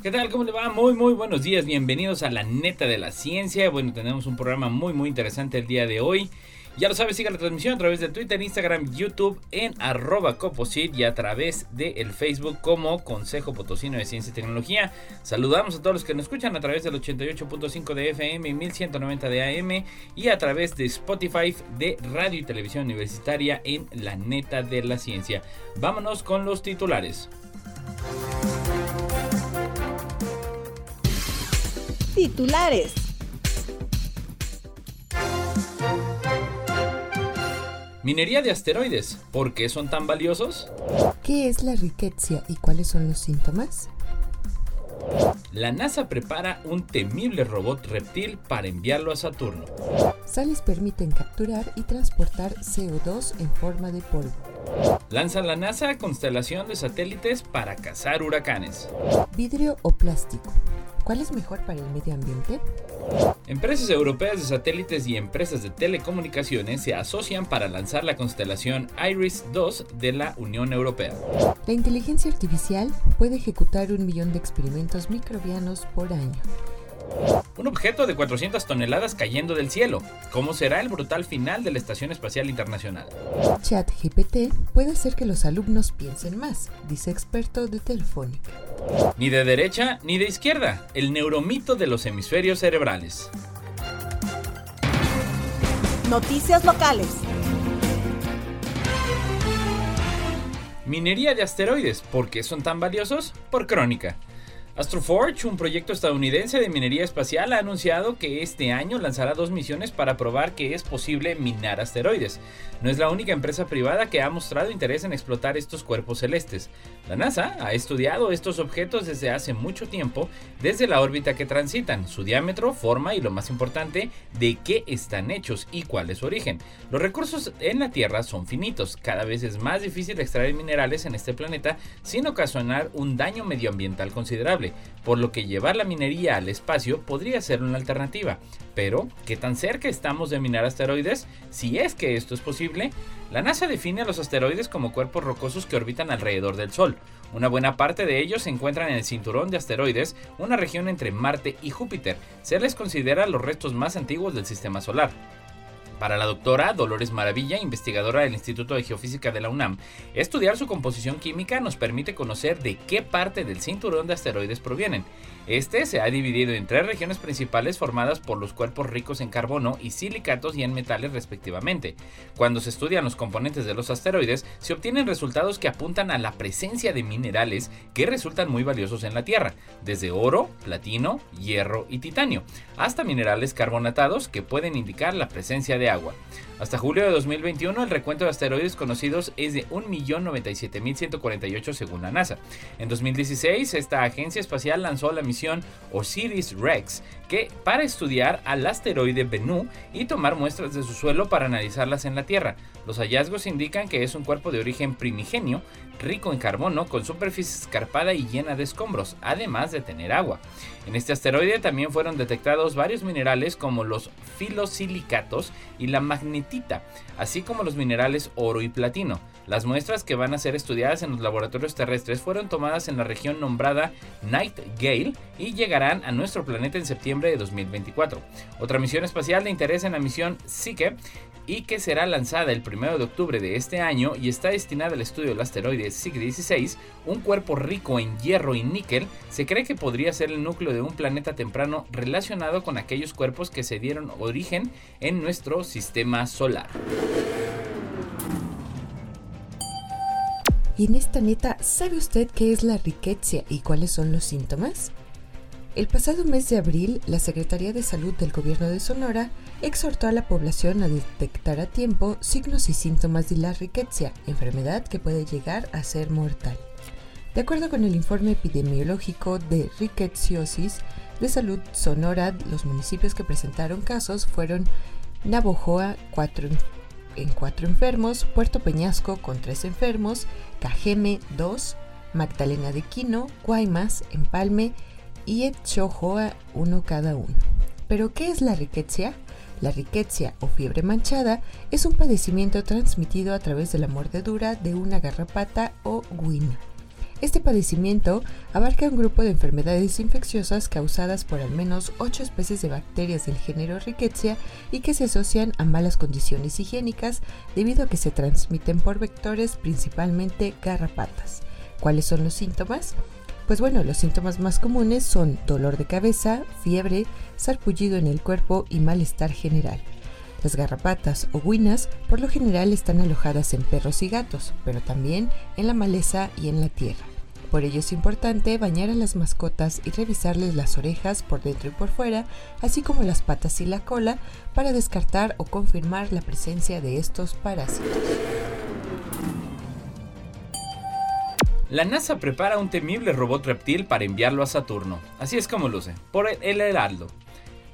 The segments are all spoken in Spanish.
¿Qué tal? ¿Cómo le va? Muy, muy buenos días. Bienvenidos a la neta de la ciencia. Bueno, tenemos un programa muy, muy interesante el día de hoy. Ya lo sabes, siga la transmisión a través de Twitter, Instagram, YouTube, en arroba coposit y a través del Facebook como Consejo Potosino de Ciencia y Tecnología. Saludamos a todos los que nos escuchan a través del 88.5 de FM y 1190 de AM y a través de Spotify de Radio y Televisión Universitaria en La Neta de la Ciencia. Vámonos con los titulares. Titulares. Minería de asteroides. ¿Por qué son tan valiosos? ¿Qué es la riqueza y cuáles son los síntomas? La NASA prepara un temible robot reptil para enviarlo a Saturno. Sales permiten capturar y transportar CO2 en forma de polvo. Lanza la NASA constelación de satélites para cazar huracanes. ¿Vidrio o plástico? ¿Cuál es mejor para el medio ambiente? Empresas europeas de satélites y empresas de telecomunicaciones se asocian para lanzar la constelación IRIS-2 de la Unión Europea. La inteligencia artificial puede ejecutar un millón de experimentos microbianos por año. Un objeto de 400 toneladas cayendo del cielo. ¿Cómo será el brutal final de la Estación Espacial Internacional? ChatGPT puede hacer que los alumnos piensen más, dice experto de Telefónica. Ni de derecha ni de izquierda, el neuromito de los hemisferios cerebrales. Noticias locales. Minería de asteroides. ¿Por qué son tan valiosos? Por crónica. Astroforge, un proyecto estadounidense de minería espacial, ha anunciado que este año lanzará dos misiones para probar que es posible minar asteroides. No es la única empresa privada que ha mostrado interés en explotar estos cuerpos celestes. La NASA ha estudiado estos objetos desde hace mucho tiempo, desde la órbita que transitan, su diámetro, forma y lo más importante, de qué están hechos y cuál es su origen. Los recursos en la Tierra son finitos, cada vez es más difícil extraer minerales en este planeta sin ocasionar un daño medioambiental considerable por lo que llevar la minería al espacio podría ser una alternativa. Pero, ¿qué tan cerca estamos de minar asteroides? Si es que esto es posible, la NASA define a los asteroides como cuerpos rocosos que orbitan alrededor del Sol. Una buena parte de ellos se encuentran en el cinturón de asteroides, una región entre Marte y Júpiter. Se les considera los restos más antiguos del sistema solar. Para la doctora Dolores Maravilla, investigadora del Instituto de Geofísica de la UNAM, estudiar su composición química nos permite conocer de qué parte del cinturón de asteroides provienen. Este se ha dividido en tres regiones principales formadas por los cuerpos ricos en carbono y silicatos y en metales respectivamente. Cuando se estudian los componentes de los asteroides, se obtienen resultados que apuntan a la presencia de minerales que resultan muy valiosos en la Tierra, desde oro, platino, hierro y titanio, hasta minerales carbonatados que pueden indicar la presencia de agua. Hasta julio de 2021 el recuento de asteroides conocidos es de 1.097.148 según la NASA. En 2016 esta agencia espacial lanzó la misión Osiris-Rex que para estudiar al asteroide Bennu y tomar muestras de su suelo para analizarlas en la Tierra. Los hallazgos indican que es un cuerpo de origen primigenio, rico en carbono, con superficie escarpada y llena de escombros, además de tener agua. En este asteroide también fueron detectados varios minerales como los filosilicatos y la magnetita, así como los minerales oro y platino. Las muestras que van a ser estudiadas en los laboratorios terrestres fueron tomadas en la región nombrada Night Gale y llegarán a nuestro planeta en septiembre de 2024. Otra misión espacial de interés en la misión Psyche y que será lanzada el 1 de octubre de este año y está destinada al estudio del asteroide SIG-16, un cuerpo rico en hierro y níquel, se cree que podría ser el núcleo de un planeta temprano relacionado con aquellos cuerpos que se dieron origen en nuestro sistema solar. Y en esta neta, ¿sabe usted qué es la riqueza y cuáles son los síntomas? El pasado mes de abril, la Secretaría de Salud del Gobierno de Sonora exhortó a la población a detectar a tiempo signos y síntomas de la riqueza, enfermedad que puede llegar a ser mortal. De acuerdo con el informe epidemiológico de rickettsiosis de salud Sonora, los municipios que presentaron casos fueron Navojoa en cuatro enfermos, Puerto Peñasco con tres enfermos, Cajeme 2, Magdalena de Quino, Guaymas, Empalme y Etchojoa uno cada uno. ¿Pero qué es la riqueza? La riqueza o fiebre manchada es un padecimiento transmitido a través de la mordedura de una garrapata o guina. Este padecimiento abarca un grupo de enfermedades infecciosas causadas por al menos 8 especies de bacterias del género Rickettsia y que se asocian a malas condiciones higiénicas debido a que se transmiten por vectores principalmente garrapatas. ¿Cuáles son los síntomas? Pues bueno, los síntomas más comunes son dolor de cabeza, fiebre, sarpullido en el cuerpo y malestar general. Las garrapatas o guinas por lo general están alojadas en perros y gatos, pero también en la maleza y en la tierra. Por ello es importante bañar a las mascotas y revisarles las orejas por dentro y por fuera, así como las patas y la cola, para descartar o confirmar la presencia de estos parásitos. La NASA prepara un temible robot reptil para enviarlo a Saturno. Así es como luce, por el Heraldo.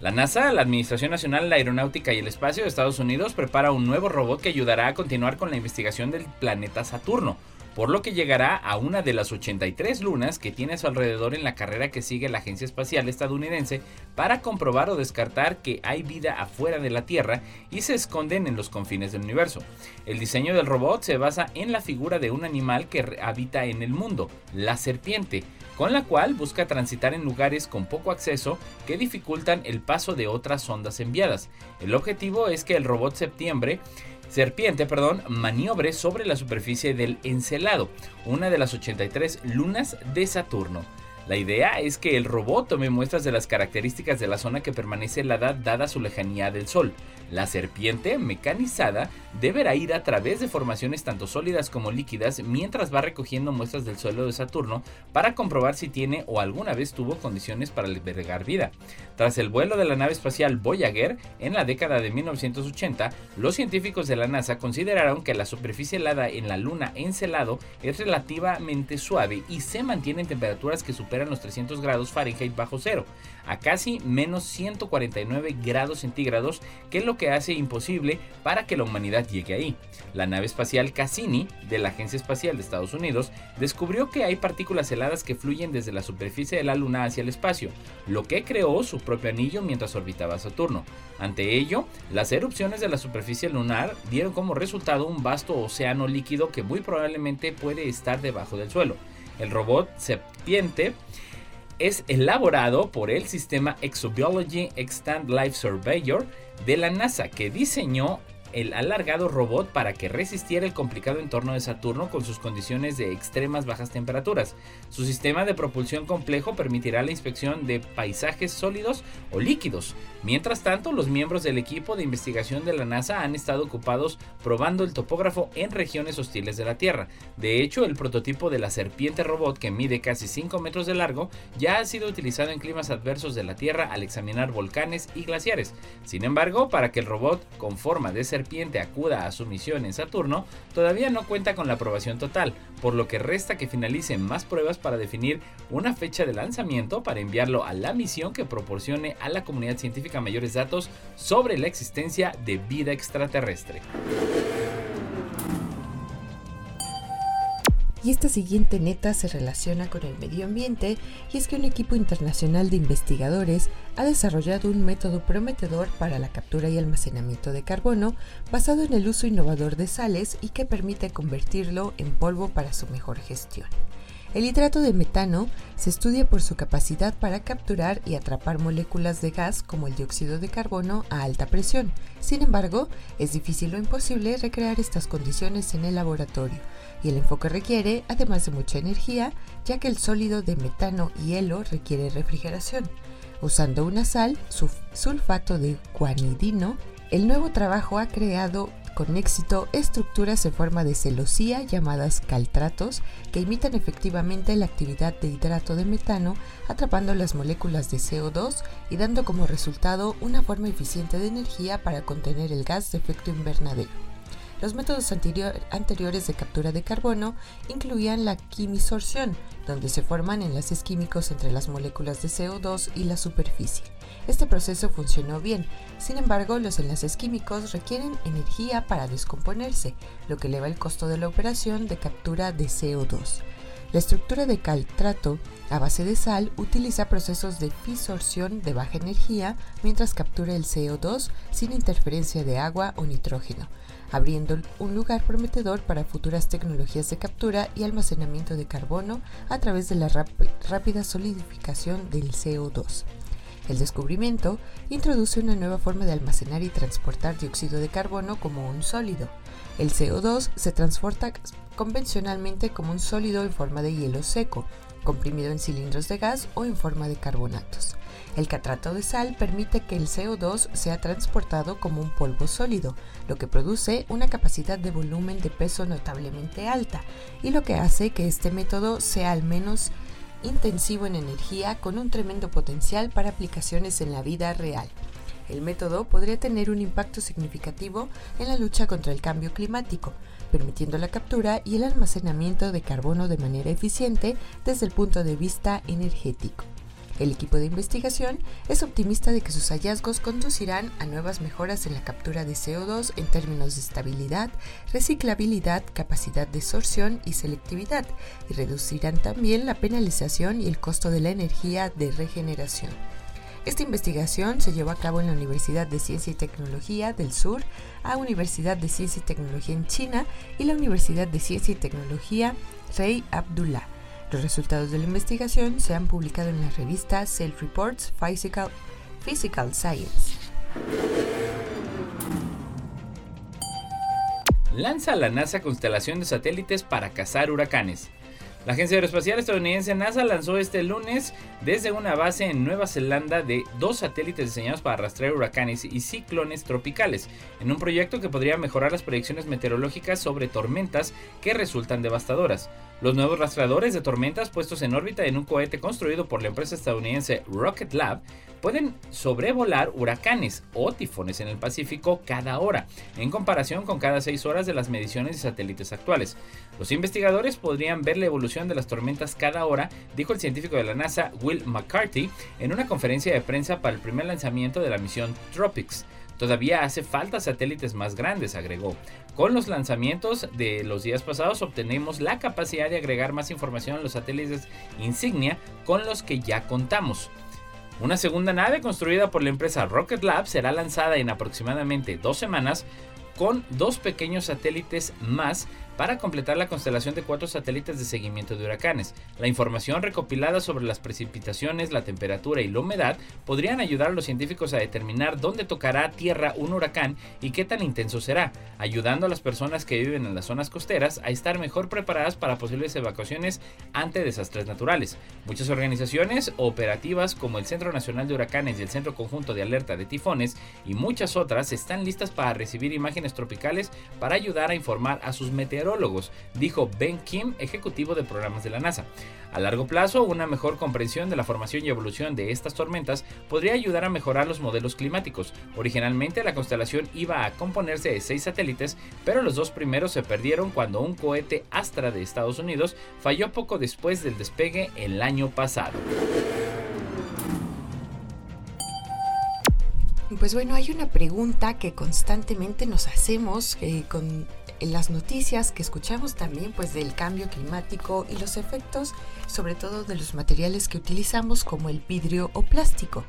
La NASA, la Administración Nacional de la Aeronáutica y el Espacio de Estados Unidos, prepara un nuevo robot que ayudará a continuar con la investigación del planeta Saturno, por lo que llegará a una de las 83 lunas que tiene a su alrededor en la carrera que sigue la Agencia Espacial Estadounidense para comprobar o descartar que hay vida afuera de la Tierra y se esconden en los confines del universo. El diseño del robot se basa en la figura de un animal que habita en el mundo, la serpiente, con la cual busca transitar en lugares con poco acceso que dificultan el paso de otras sondas enviadas. El objetivo es que el robot septiembre serpiente, perdón, maniobre sobre la superficie del Encelado, una de las 83 lunas de Saturno. La idea es que el robot tome muestras de las características de la zona que permanece helada dada su lejanía del Sol. La serpiente mecanizada deberá ir a través de formaciones tanto sólidas como líquidas mientras va recogiendo muestras del suelo de Saturno para comprobar si tiene o alguna vez tuvo condiciones para albergar vida. Tras el vuelo de la nave espacial Voyager en la década de 1980, los científicos de la NASA consideraron que la superficie helada en la Luna Encelado es relativamente suave y se mantiene en temperaturas que superan los 300 grados Fahrenheit bajo cero, a casi menos 149 grados centígrados, que es lo que hace imposible para que la humanidad llegue ahí. La nave espacial Cassini, de la Agencia Espacial de Estados Unidos, descubrió que hay partículas heladas que fluyen desde la superficie de la Luna hacia el espacio, lo que creó su propio anillo mientras orbitaba Saturno. Ante ello, las erupciones de la superficie lunar dieron como resultado un vasto océano líquido que muy probablemente puede estar debajo del suelo. El robot Es elaborado por el sistema Exobiology Extend Life Surveyor de la NASA, que diseñó el alargado robot para que resistiera el complicado entorno de Saturno con sus condiciones de extremas bajas temperaturas. Su sistema de propulsión complejo permitirá la inspección de paisajes sólidos o líquidos. Mientras tanto, los miembros del equipo de investigación de la NASA han estado ocupados probando el topógrafo en regiones hostiles de la Tierra. De hecho, el prototipo de la serpiente robot, que mide casi 5 metros de largo, ya ha sido utilizado en climas adversos de la Tierra al examinar volcanes y glaciares. Sin embargo, para que el robot con forma de serpiente acuda a su misión en Saturno, todavía no cuenta con la aprobación total, por lo que resta que finalicen más pruebas para definir una fecha de lanzamiento para enviarlo a la misión que proporcione a la comunidad científica mayores datos sobre la existencia de vida extraterrestre. Y esta siguiente neta se relaciona con el medio ambiente y es que un equipo internacional de investigadores ha desarrollado un método prometedor para la captura y almacenamiento de carbono basado en el uso innovador de sales y que permite convertirlo en polvo para su mejor gestión. El hidrato de metano se estudia por su capacidad para capturar y atrapar moléculas de gas como el dióxido de carbono a alta presión. Sin embargo, es difícil o imposible recrear estas condiciones en el laboratorio y el enfoque requiere, además de mucha energía, ya que el sólido de metano y hielo requiere refrigeración. Usando una sal, sulfato de guanidino, el nuevo trabajo ha creado con éxito estructuras en forma de celosía llamadas caltratos que imitan efectivamente la actividad de hidrato de metano atrapando las moléculas de CO2 y dando como resultado una forma eficiente de energía para contener el gas de efecto invernadero. Los métodos anteriores de captura de carbono incluían la quimisorción, donde se forman enlaces químicos entre las moléculas de CO2 y la superficie. Este proceso funcionó bien, sin embargo los enlaces químicos requieren energía para descomponerse, lo que eleva el costo de la operación de captura de CO2. La estructura de caltrato a base de sal utiliza procesos de fisorción de baja energía mientras captura el CO2 sin interferencia de agua o nitrógeno, abriendo un lugar prometedor para futuras tecnologías de captura y almacenamiento de carbono a través de la rápida solidificación del CO2. El descubrimiento introduce una nueva forma de almacenar y transportar dióxido de carbono como un sólido. El CO2 se transporta convencionalmente como un sólido en forma de hielo seco, comprimido en cilindros de gas o en forma de carbonatos. El catrato de sal permite que el CO2 sea transportado como un polvo sólido, lo que produce una capacidad de volumen de peso notablemente alta y lo que hace que este método sea al menos intensivo en energía con un tremendo potencial para aplicaciones en la vida real. El método podría tener un impacto significativo en la lucha contra el cambio climático, permitiendo la captura y el almacenamiento de carbono de manera eficiente desde el punto de vista energético. El equipo de investigación es optimista de que sus hallazgos conducirán a nuevas mejoras en la captura de CO2 en términos de estabilidad, reciclabilidad, capacidad de sorción y selectividad, y reducirán también la penalización y el costo de la energía de regeneración. Esta investigación se llevó a cabo en la Universidad de Ciencia y Tecnología del Sur, la Universidad de Ciencia y Tecnología en China y la Universidad de Ciencia y Tecnología Rey Abdullah. Los resultados de la investigación se han publicado en la revista Self Reports Physical, Physical Science. Lanza la NASA constelación de satélites para cazar huracanes. La Agencia Aeroespacial Estadounidense NASA lanzó este lunes desde una base en Nueva Zelanda de dos satélites diseñados para rastrear huracanes y ciclones tropicales, en un proyecto que podría mejorar las predicciones meteorológicas sobre tormentas que resultan devastadoras. Los nuevos rastreadores de tormentas puestos en órbita en un cohete construido por la empresa estadounidense Rocket Lab pueden sobrevolar huracanes o tifones en el Pacífico cada hora, en comparación con cada seis horas de las mediciones de satélites actuales. Los investigadores podrían ver la evolución de las tormentas cada hora, dijo el científico de la NASA Will McCarthy en una conferencia de prensa para el primer lanzamiento de la misión Tropics. Todavía hace falta satélites más grandes, agregó. Con los lanzamientos de los días pasados obtenemos la capacidad de agregar más información a los satélites insignia con los que ya contamos. Una segunda nave construida por la empresa Rocket Lab será lanzada en aproximadamente dos semanas con dos pequeños satélites más para completar la constelación de cuatro satélites de seguimiento de huracanes. La información recopilada sobre las precipitaciones, la temperatura y la humedad podrían ayudar a los científicos a determinar dónde tocará tierra un huracán y qué tan intenso será, ayudando a las personas que viven en las zonas costeras a estar mejor preparadas para posibles evacuaciones ante desastres naturales. Muchas organizaciones operativas como el Centro Nacional de Huracanes y el Centro Conjunto de Alerta de Tifones y muchas otras están listas para recibir imágenes tropicales para ayudar a informar a sus meteorólogos dijo Ben Kim, ejecutivo de programas de la NASA. A largo plazo, una mejor comprensión de la formación y evolución de estas tormentas podría ayudar a mejorar los modelos climáticos. Originalmente la constelación iba a componerse de seis satélites, pero los dos primeros se perdieron cuando un cohete Astra de Estados Unidos falló poco después del despegue el año pasado. Pues bueno, hay una pregunta que constantemente nos hacemos eh, con las noticias que escuchamos también pues del cambio climático y los efectos sobre todo de los materiales que utilizamos como el vidrio o plástico.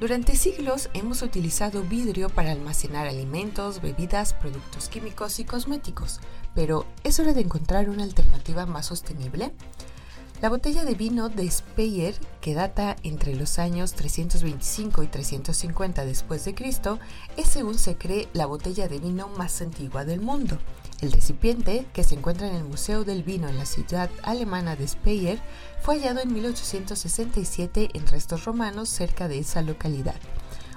Durante siglos hemos utilizado vidrio para almacenar alimentos, bebidas, productos químicos y cosméticos, pero ¿es hora de encontrar una alternativa más sostenible? La botella de vino de Speyer, que data entre los años 325 y 350 después de Cristo, es según se cree la botella de vino más antigua del mundo. El recipiente, que se encuentra en el Museo del Vino en la ciudad alemana de Speyer, fue hallado en 1867 en restos romanos cerca de esa localidad.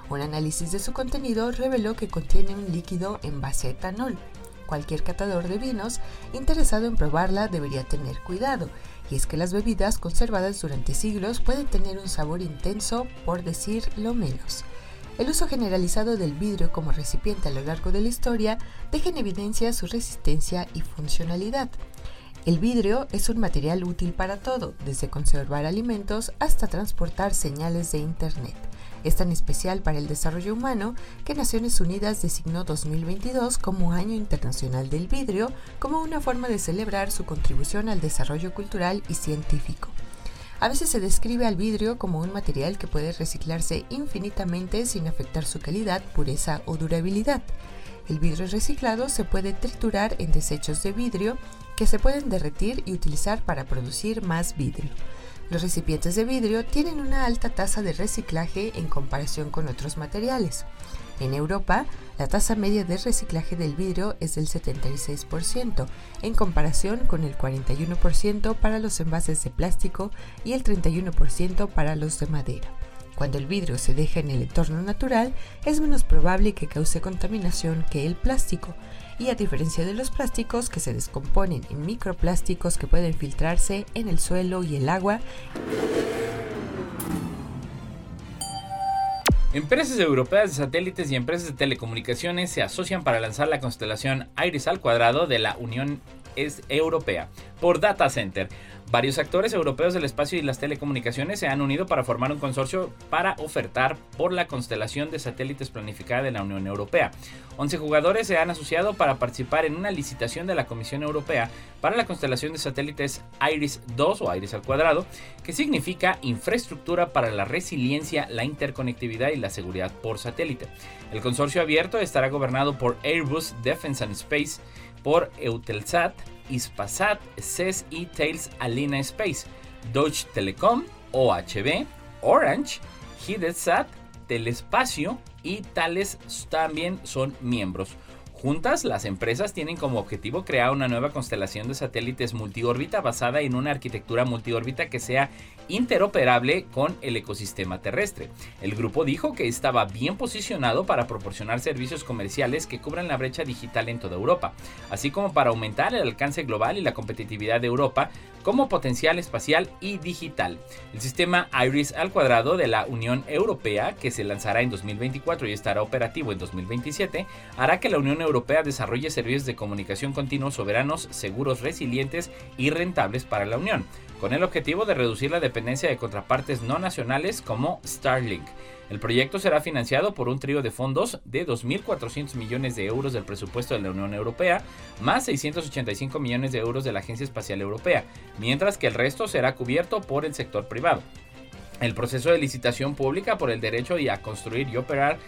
Un análisis de su contenido reveló que contiene un líquido en base a etanol. Cualquier catador de vinos interesado en probarla debería tener cuidado, y es que las bebidas conservadas durante siglos pueden tener un sabor intenso, por decir lo menos. El uso generalizado del vidrio como recipiente a lo largo de la historia deja en evidencia su resistencia y funcionalidad. El vidrio es un material útil para todo, desde conservar alimentos hasta transportar señales de Internet. Es tan especial para el desarrollo humano que Naciones Unidas designó 2022 como Año Internacional del Vidrio como una forma de celebrar su contribución al desarrollo cultural y científico. A veces se describe al vidrio como un material que puede reciclarse infinitamente sin afectar su calidad, pureza o durabilidad. El vidrio reciclado se puede triturar en desechos de vidrio que se pueden derretir y utilizar para producir más vidrio. Los recipientes de vidrio tienen una alta tasa de reciclaje en comparación con otros materiales. En Europa, la tasa media de reciclaje del vidrio es del 76%, en comparación con el 41% para los envases de plástico y el 31% para los de madera. Cuando el vidrio se deja en el entorno natural, es menos probable que cause contaminación que el plástico, y a diferencia de los plásticos que se descomponen en microplásticos que pueden filtrarse en el suelo y el agua, Empresas europeas de satélites y empresas de telecomunicaciones se asocian para lanzar la constelación Iris al cuadrado de la Unión Europea por Data Center. Varios actores europeos del espacio y las telecomunicaciones se han unido para formar un consorcio para ofertar por la constelación de satélites planificada de la Unión Europea. 11 jugadores se han asociado para participar en una licitación de la Comisión Europea para la constelación de satélites IRIS 2 o IRIS al cuadrado, que significa infraestructura para la resiliencia, la interconectividad y la seguridad por satélite. El consorcio abierto estará gobernado por Airbus Defence and Space, por Eutelsat, Ispasat, CES y Tails Alina Space, Deutsche Telekom, OHB, Orange, Hidetsat, Telespacio y Tales también son miembros. Juntas, las empresas tienen como objetivo crear una nueva constelación de satélites multiórbita basada en una arquitectura multiórbita que sea interoperable con el ecosistema terrestre. El grupo dijo que estaba bien posicionado para proporcionar servicios comerciales que cubran la brecha digital en toda Europa, así como para aumentar el alcance global y la competitividad de Europa como potencial espacial y digital. El sistema IRIS al cuadrado de la Unión Europea, que se lanzará en 2024 y estará operativo en 2027, hará que la Unión Europea desarrolle servicios de comunicación continuos soberanos, seguros, resilientes y rentables para la Unión, con el objetivo de reducir la dependencia de contrapartes no nacionales como Starlink. El proyecto será financiado por un trío de fondos de 2.400 millones de euros del presupuesto de la Unión Europea, más 685 millones de euros de la Agencia Espacial Europea, mientras que el resto será cubierto por el sector privado. El proceso de licitación pública por el derecho a construir y operar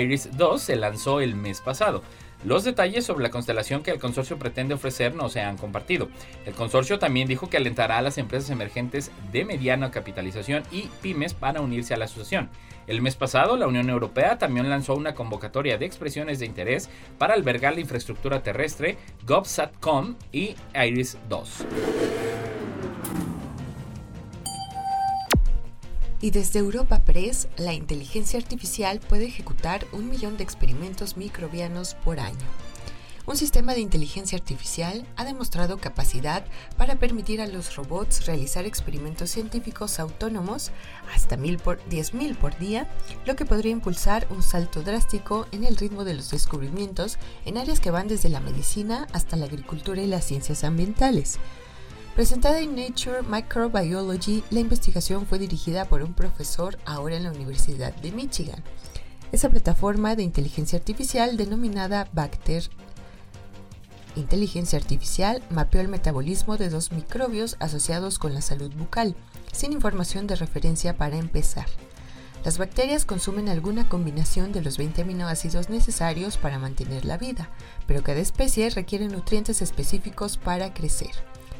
Iris 2 se lanzó el mes pasado. Los detalles sobre la constelación que el consorcio pretende ofrecer no se han compartido. El consorcio también dijo que alentará a las empresas emergentes de mediana capitalización y pymes para unirse a la asociación. El mes pasado, la Unión Europea también lanzó una convocatoria de expresiones de interés para albergar la infraestructura terrestre GovSatcom y Iris 2. Y desde Europa Press, la inteligencia artificial puede ejecutar un millón de experimentos microbianos por año. Un sistema de inteligencia artificial ha demostrado capacidad para permitir a los robots realizar experimentos científicos autónomos hasta 10.000 por día, lo que podría impulsar un salto drástico en el ritmo de los descubrimientos en áreas que van desde la medicina hasta la agricultura y las ciencias ambientales. Presentada en Nature Microbiology, la investigación fue dirigida por un profesor ahora en la Universidad de Michigan. Esa plataforma de inteligencia artificial denominada Bacter Inteligencia Artificial mapeó el metabolismo de dos microbios asociados con la salud bucal, sin información de referencia para empezar. Las bacterias consumen alguna combinación de los 20 aminoácidos necesarios para mantener la vida, pero cada especie requiere nutrientes específicos para crecer.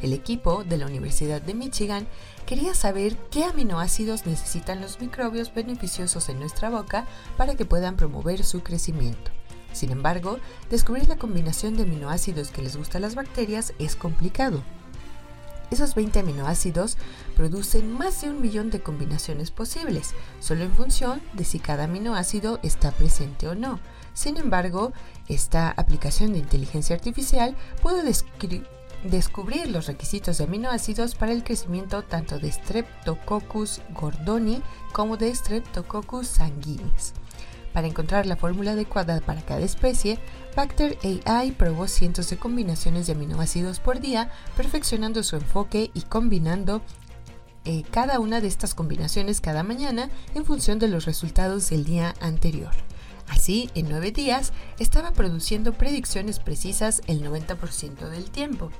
El equipo de la Universidad de Michigan quería saber qué aminoácidos necesitan los microbios beneficiosos en nuestra boca para que puedan promover su crecimiento. Sin embargo, descubrir la combinación de aminoácidos que les gusta a las bacterias es complicado. Esos 20 aminoácidos producen más de un millón de combinaciones posibles, solo en función de si cada aminoácido está presente o no. Sin embargo, esta aplicación de inteligencia artificial puede describir descubrir los requisitos de aminoácidos para el crecimiento tanto de Streptococcus gordoni como de Streptococcus sanguinis. Para encontrar la fórmula adecuada para cada especie, Bacter AI probó cientos de combinaciones de aminoácidos por día, perfeccionando su enfoque y combinando eh, cada una de estas combinaciones cada mañana en función de los resultados del día anterior. Así, en nueve días, estaba produciendo predicciones precisas el 90% del tiempo.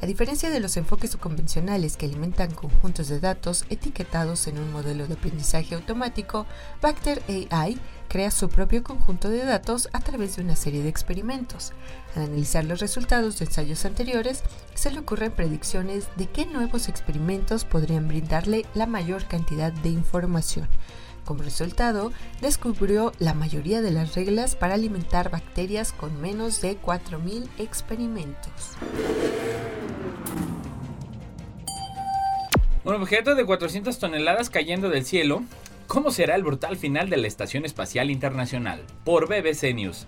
A diferencia de los enfoques convencionales que alimentan conjuntos de datos etiquetados en un modelo de aprendizaje automático, Bacter AI crea su propio conjunto de datos a través de una serie de experimentos. Al analizar los resultados de ensayos anteriores, se le ocurren predicciones de qué nuevos experimentos podrían brindarle la mayor cantidad de información. Como resultado, descubrió la mayoría de las reglas para alimentar bacterias con menos de 4.000 experimentos. Un objeto de 400 toneladas cayendo del cielo. ¿Cómo será el brutal final de la Estación Espacial Internacional? Por BBC News.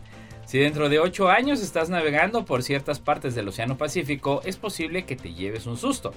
Si dentro de 8 años estás navegando por ciertas partes del Océano Pacífico, es posible que te lleves un susto.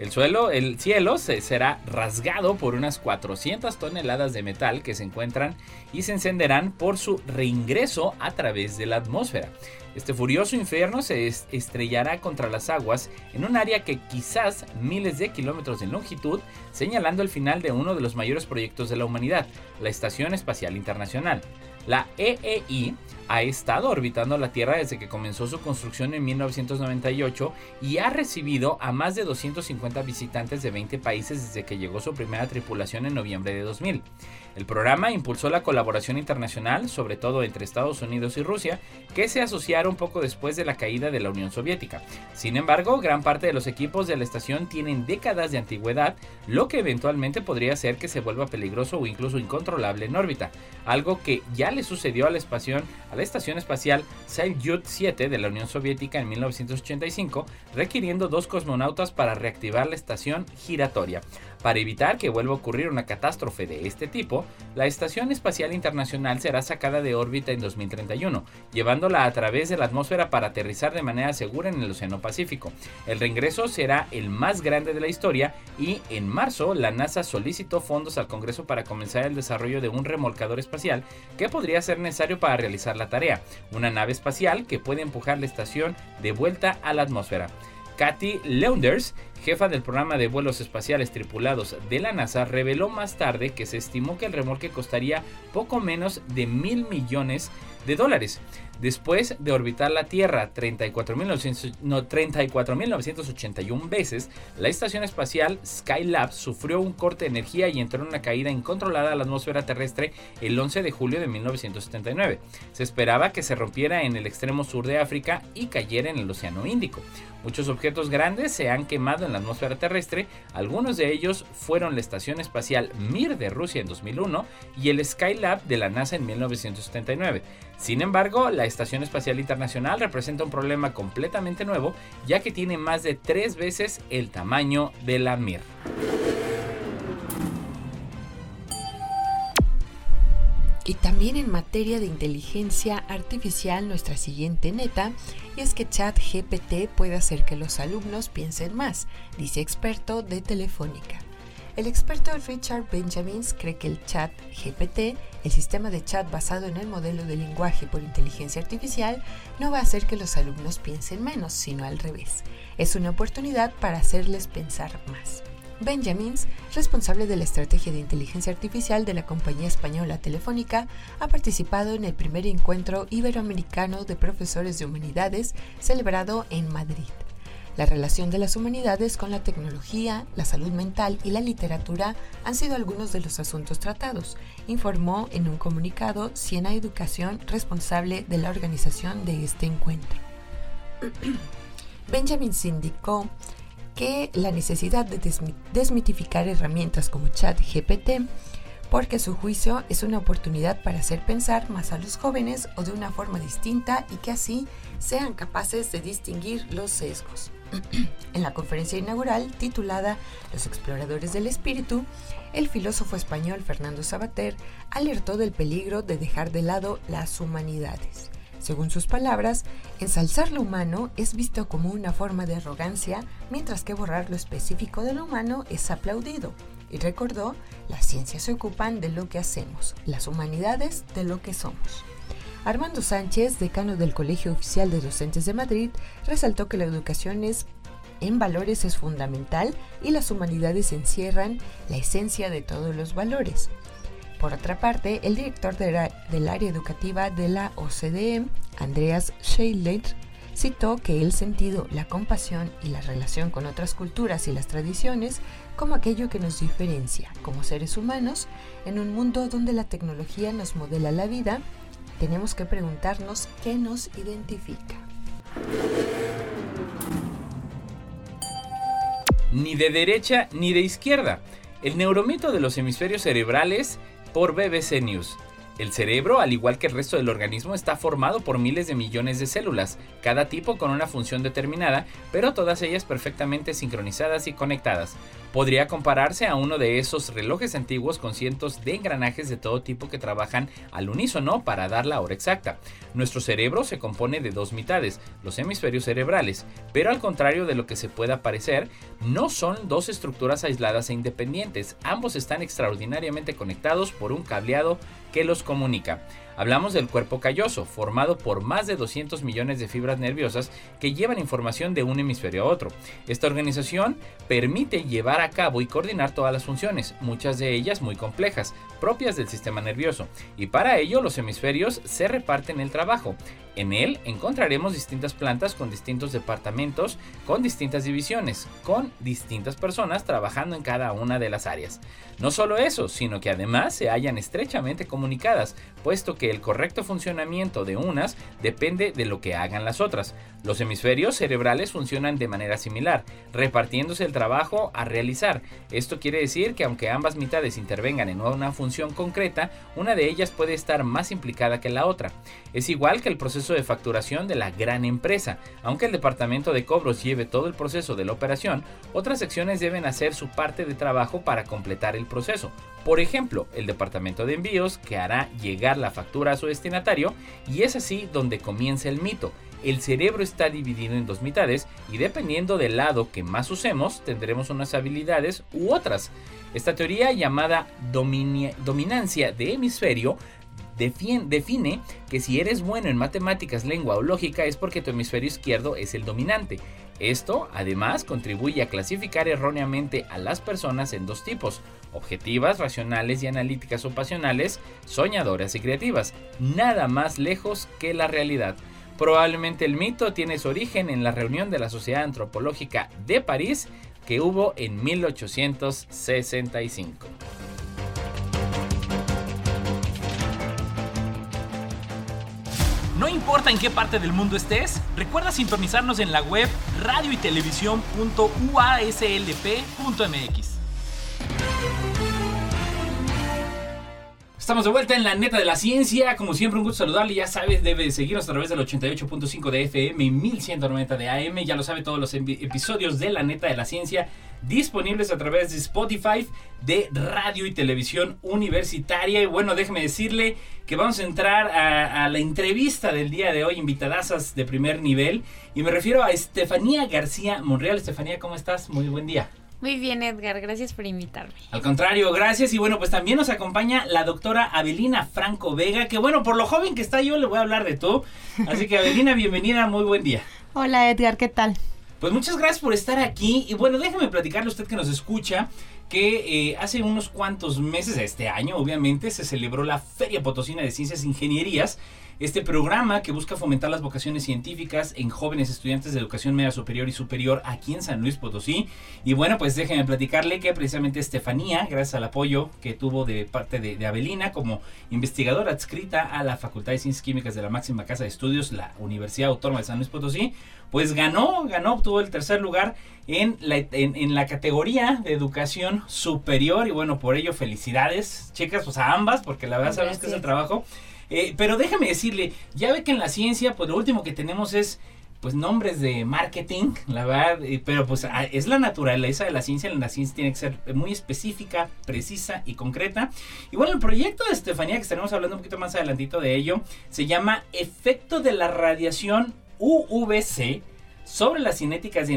El suelo, el cielo se será rasgado por unas 400 toneladas de metal que se encuentran y se encenderán por su reingreso a través de la atmósfera. Este furioso infierno se estrellará contra las aguas en un área que quizás miles de kilómetros de longitud, señalando el final de uno de los mayores proyectos de la humanidad, la Estación Espacial Internacional. La EEI ha estado orbitando la Tierra desde que comenzó su construcción en 1998 y ha recibido a más de 250 visitantes de 20 países desde que llegó su primera tripulación en noviembre de 2000. El programa impulsó la colaboración internacional, sobre todo entre Estados Unidos y Rusia, que se asociaron poco después de la caída de la Unión Soviética. Sin embargo, gran parte de los equipos de la estación tienen décadas de antigüedad, lo que eventualmente podría hacer que se vuelva peligroso o incluso incontrolable en órbita, algo que ya le sucedió a la, estación, a la estación espacial Salyut 7 de la Unión Soviética en 1985, requiriendo dos cosmonautas para reactivar la estación giratoria. Para evitar que vuelva a ocurrir una catástrofe de este tipo, la Estación Espacial Internacional será sacada de órbita en 2031, llevándola a través de la atmósfera para aterrizar de manera segura en el Océano Pacífico. El reingreso será el más grande de la historia y en marzo la NASA solicitó fondos al Congreso para comenzar el desarrollo de un remolcador espacial que podría ser necesario para realizar la tarea, una nave espacial que puede empujar la estación de vuelta a la atmósfera. Kathy Leunders, jefa del programa de vuelos espaciales tripulados de la NASA, reveló más tarde que se estimó que el remolque costaría poco menos de mil millones de dólares. Después de orbitar la Tierra 34.981 veces, la estación espacial Skylab sufrió un corte de energía y entró en una caída incontrolada a la atmósfera terrestre el 11 de julio de 1979. Se esperaba que se rompiera en el extremo sur de África y cayera en el Océano Índico. Muchos objetos grandes se han quemado en la atmósfera terrestre, algunos de ellos fueron la estación espacial Mir de Rusia en 2001 y el Skylab de la NASA en 1979. Sin embargo, la Estación Espacial Internacional representa un problema completamente nuevo, ya que tiene más de tres veces el tamaño de la Mir. Y también en materia de inteligencia artificial, nuestra siguiente neta es que ChatGPT puede hacer que los alumnos piensen más, dice experto de Telefónica. El experto Richard Benjamins cree que el chat GPT, el sistema de chat basado en el modelo de lenguaje por inteligencia artificial, no va a hacer que los alumnos piensen menos, sino al revés. Es una oportunidad para hacerles pensar más. Benjamins, responsable de la estrategia de inteligencia artificial de la compañía española Telefónica, ha participado en el primer encuentro iberoamericano de profesores de humanidades celebrado en Madrid. La relación de las humanidades con la tecnología, la salud mental y la literatura han sido algunos de los asuntos tratados, informó en un comunicado Siena Educación responsable de la organización de este encuentro. Benjamin indicó que la necesidad de desmitificar herramientas como ChatGPT porque su juicio es una oportunidad para hacer pensar más a los jóvenes o de una forma distinta y que así sean capaces de distinguir los sesgos. en la conferencia inaugural titulada Los exploradores del espíritu, el filósofo español Fernando Sabater alertó del peligro de dejar de lado las humanidades. Según sus palabras, ensalzar lo humano es visto como una forma de arrogancia, mientras que borrar lo específico de lo humano es aplaudido. y recordó, las ciencias se ocupan de lo que hacemos, las humanidades de lo que somos. Armando Sánchez, decano del Colegio Oficial de Docentes de Madrid, resaltó que la educación en valores es fundamental y las humanidades encierran la esencia de todos los valores. Por otra parte, el director del área educativa de la OCDE, Andreas Scheidler, citó que el sentido, la compasión y la relación con otras culturas y las tradiciones como aquello que nos diferencia como seres humanos en un mundo donde la tecnología nos modela la vida, tenemos que preguntarnos qué nos identifica. Ni de derecha ni de izquierda. El neuromito de los hemisferios cerebrales por BBC News. El cerebro, al igual que el resto del organismo, está formado por miles de millones de células, cada tipo con una función determinada, pero todas ellas perfectamente sincronizadas y conectadas. Podría compararse a uno de esos relojes antiguos con cientos de engranajes de todo tipo que trabajan al unísono para dar la hora exacta. Nuestro cerebro se compone de dos mitades, los hemisferios cerebrales, pero al contrario de lo que se pueda parecer, no son dos estructuras aisladas e independientes, ambos están extraordinariamente conectados por un cableado que los comunica. Hablamos del cuerpo calloso, formado por más de 200 millones de fibras nerviosas que llevan información de un hemisferio a otro. Esta organización permite llevar a cabo y coordinar todas las funciones, muchas de ellas muy complejas, propias del sistema nervioso, y para ello los hemisferios se reparten el trabajo. En él encontraremos distintas plantas con distintos departamentos, con distintas divisiones, con distintas personas trabajando en cada una de las áreas. No solo eso, sino que además se hallan estrechamente comunicadas, puesto que el correcto funcionamiento de unas depende de lo que hagan las otras. Los hemisferios cerebrales funcionan de manera similar, repartiéndose el trabajo a realizar. Esto quiere decir que aunque ambas mitades intervengan en una función concreta, una de ellas puede estar más implicada que la otra. Es igual que el proceso de facturación de la gran empresa. Aunque el departamento de cobros lleve todo el proceso de la operación, otras secciones deben hacer su parte de trabajo para completar el proceso. Por ejemplo, el departamento de envíos que hará llegar la factura a su destinatario y es así donde comienza el mito. El cerebro está dividido en dos mitades y dependiendo del lado que más usemos tendremos unas habilidades u otras. Esta teoría llamada dominancia de hemisferio define que si eres bueno en matemáticas, lengua o lógica es porque tu hemisferio izquierdo es el dominante. Esto, además, contribuye a clasificar erróneamente a las personas en dos tipos, objetivas, racionales y analíticas o pasionales, soñadoras y creativas, nada más lejos que la realidad. Probablemente el mito tiene su origen en la reunión de la Sociedad Antropológica de París que hubo en 1865. No importa en qué parte del mundo estés, recuerda sintonizarnos en la web radio y Estamos de vuelta en la neta de la ciencia. Como siempre, un gusto saludarle. Ya sabes, debe seguirnos a través del 88.5 de FM y 1190 de AM. Ya lo sabe, todos los episodios de la neta de la ciencia disponibles a través de Spotify, de radio y televisión universitaria. Y bueno, déjeme decirle que vamos a entrar a, la entrevista del día de hoy, invitadasas de primer nivel. Y me refiero a Estefanía García Monreal. Estefanía, ¿cómo estás? Muy buen día. Muy bien, Edgar, gracias por invitarme. Al contrario, gracias. Y bueno, pues también nos acompaña la doctora Abelina Franco Vega, que bueno, por lo joven que está yo le voy a hablar de tú. Así que Abelina, bienvenida, muy buen día. Hola Edgar, ¿qué tal? Pues muchas gracias por estar aquí y bueno, déjeme platicarle a usted que nos escucha que eh, hace unos cuantos meses, este año obviamente, se celebró la Feria Potosina de Ciencias e Ingenierías este programa que busca fomentar las vocaciones científicas en jóvenes estudiantes de educación media superior y superior aquí en San Luis Potosí. Y bueno, pues déjenme platicarle que precisamente Estefanía, gracias al apoyo que tuvo de parte de, de Avelina como investigadora adscrita a la Facultad de Ciencias Químicas de la máxima casa de estudios, la Universidad Autónoma de San Luis Potosí, pues ganó, ganó, obtuvo el tercer lugar en la, en, la categoría de educación superior y bueno, por ello felicidades, chicas, pues a ambas, porque la verdad sabemos que es el trabajo. Eh, pero déjame decirle, ya ve que en la ciencia, pues lo último que tenemos es pues nombres de marketing, la verdad, eh, pero pues es la naturaleza de la ciencia, la ciencia tiene que ser muy específica, precisa y concreta. Y bueno, el proyecto de Estefanía, que estaremos hablando un poquito más adelantito de ello, se llama Efecto de la radiación UVC sobre las cinéticas de,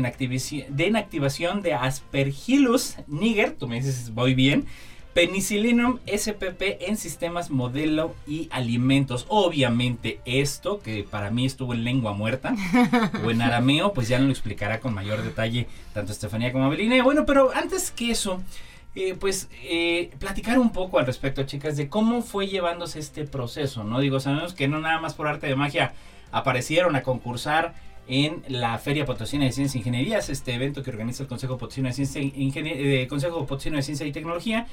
inactivación de Aspergillus niger, tú me dices, voy bien, Penicillinum SPP en sistemas modelo y alimentos. Obviamente esto, que para mí estuvo en lengua muerta o en arameo, pues ya nos lo explicará con mayor detalle tanto Estefanía como Abelina. Bueno, pero antes que eso, eh, pues eh, platicar un poco al respecto, chicas, de cómo fue llevándose este proceso, ¿no? Digo, sabemos que no nada más por arte de magia aparecieron a concursar en la Feria Potosina de Ciencias e Ingenierías, este evento que organiza el Consejo Potosino de Ciencia, e eh, Consejo Potosino de Ciencia y Tecnología.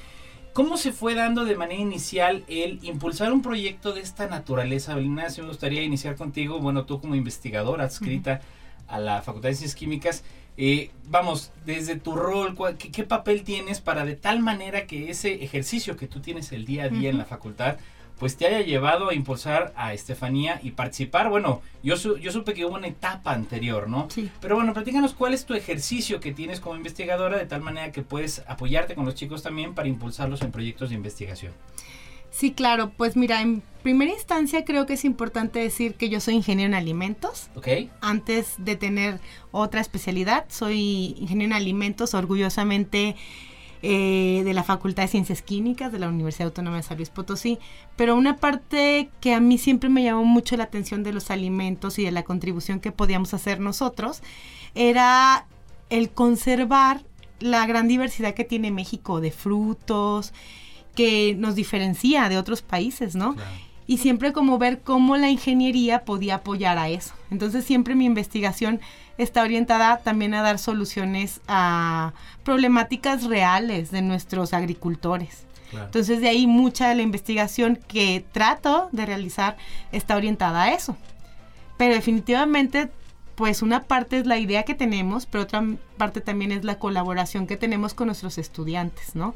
¿Cómo se fue dando de manera inicial el impulsar un proyecto de esta naturaleza? Belina, si me gustaría iniciar contigo, bueno, tú como investigadora adscrita a la Facultad de Ciencias Químicas, eh, vamos, desde tu rol, qué, papel tienes para de tal manera que ese ejercicio que tú tienes el día a día en la facultad pues te haya llevado a impulsar a Estefanía y participar. Bueno, yo, yo supe que hubo una etapa anterior, ¿no? Sí. Pero bueno, platícanos cuál es tu ejercicio que tienes como investigadora de tal manera que puedes apoyarte con los chicos también para impulsarlos en proyectos de investigación. Sí, claro. Pues mira, en primera instancia creo que es importante decir que yo soy ingeniero en alimentos. Ok. Antes de tener otra especialidad, soy ingeniero en alimentos, orgullosamente eh, de la Facultad de Ciencias Químicas de la Universidad Autónoma de San Luis Potosí, pero una parte que a mí siempre me llamó mucho la atención de los alimentos y de la contribución que podíamos hacer nosotros era el conservar la gran diversidad que tiene México de frutos, que nos diferencia de otros países, ¿no? y siempre como ver cómo la ingeniería podía apoyar a eso. Entonces siempre mi investigación está orientada también a dar soluciones a problemáticas reales de nuestros agricultores. Entonces de ahí mucha de la investigación que trato de realizar está orientada a eso. Pero definitivamente pues una parte es la idea que tenemos, pero otra parte también es la colaboración que tenemos con nuestros estudiantes, ¿no?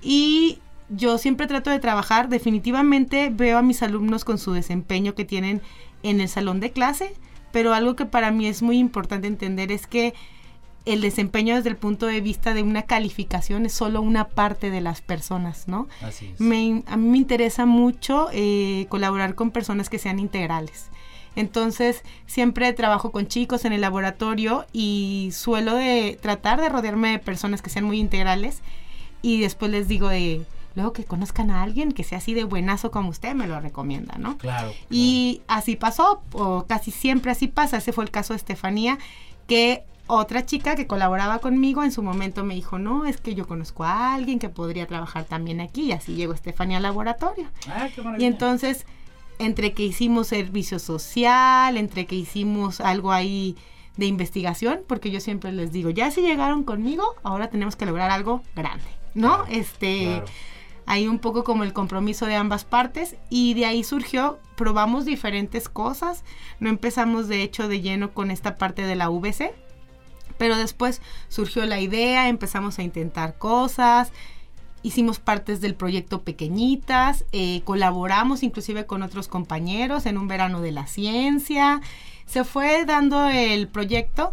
Y yo siempre trato de trabajar, definitivamente veo a mis alumnos con su desempeño que tienen en el salón de clase, pero algo que para mí es muy importante entender es que el desempeño desde el punto de vista de una calificación es solo una parte de las personas, ¿no? Así es. Me, a mí me interesa mucho eh, colaborar con personas que sean integrales. Entonces, siempre trabajo con chicos en el laboratorio y suelo de tratar de rodearme de personas que sean muy integrales y después les digo de, luego que conozcan a alguien que sea así de buenazo como usted, me lo recomienda, ¿no? Claro. Y así pasó, o casi siempre así pasa. Ese fue el caso de Estefanía, que otra chica que colaboraba conmigo en su momento me dijo, no, es que yo conozco a alguien que podría trabajar también aquí. Y así llegó Estefanía al laboratorio. Ah, qué y entonces, entre que hicimos servicio social, entre que hicimos algo ahí de investigación, porque yo siempre les digo, ya si llegaron conmigo, ahora tenemos que lograr algo grande, ¿no? este, hay un poco como el compromiso de ambas partes y de ahí surgió, probamos diferentes cosas, no empezamos de hecho de lleno con esta parte de la VC, pero después surgió la idea, empezamos a intentar cosas, hicimos partes del proyecto pequeñitas, eh, colaboramos inclusive con otros compañeros en un verano de la ciencia, se fue dando el proyecto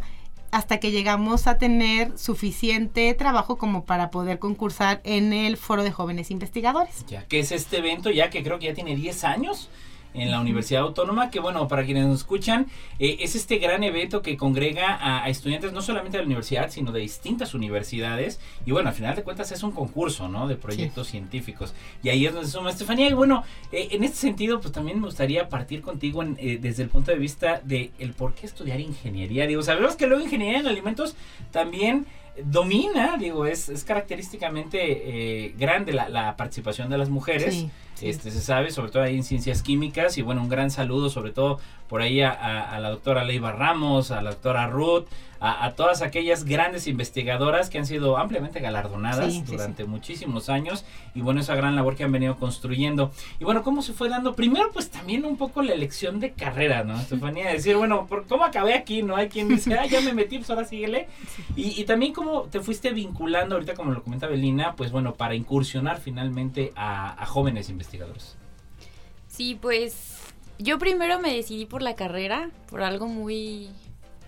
hasta que llegamos a tener suficiente trabajo como para poder concursar en el Foro de Jóvenes Investigadores. Ya, que es este evento ya que creo que ya tiene 10 años en la Universidad Autónoma, que bueno, para quienes nos escuchan, eh, es este gran evento que congrega a, estudiantes no solamente de la universidad, sino de distintas universidades. Y bueno, al final de cuentas es un concurso, ¿no? De proyectos científicos. Y ahí es donde se suma Estefanía. Y bueno, eh, en este sentido, pues también me gustaría partir contigo eh, desde el punto de vista de el por qué estudiar ingeniería. Digo, sabemos que luego ingeniería en alimentos también domina, digo, es, es característicamente grande la, la, participación de las mujeres. Este, se sabe, sobre todo ahí en ciencias químicas. Y bueno, un gran saludo sobre todo por ahí a, la doctora Leiva Ramos, a la doctora Ruth, a, todas aquellas grandes investigadoras que han sido ampliamente galardonadas durante muchísimos años. Y bueno, esa gran labor que han venido construyendo. Y bueno, ¿cómo se fue dando? Primero, pues también un poco la elección de carrera, ¿no? Estefanía, decir, bueno, ¿cómo acabé aquí? ¿No? Hay quien dice, ah, ya me metí, pues ahora síguele. Y, y también cómo te fuiste vinculando, ahorita como lo comenta Belina, pues bueno, para incursionar finalmente a jóvenes investigadores. Sí, pues yo primero me decidí por la carrera, por algo muy,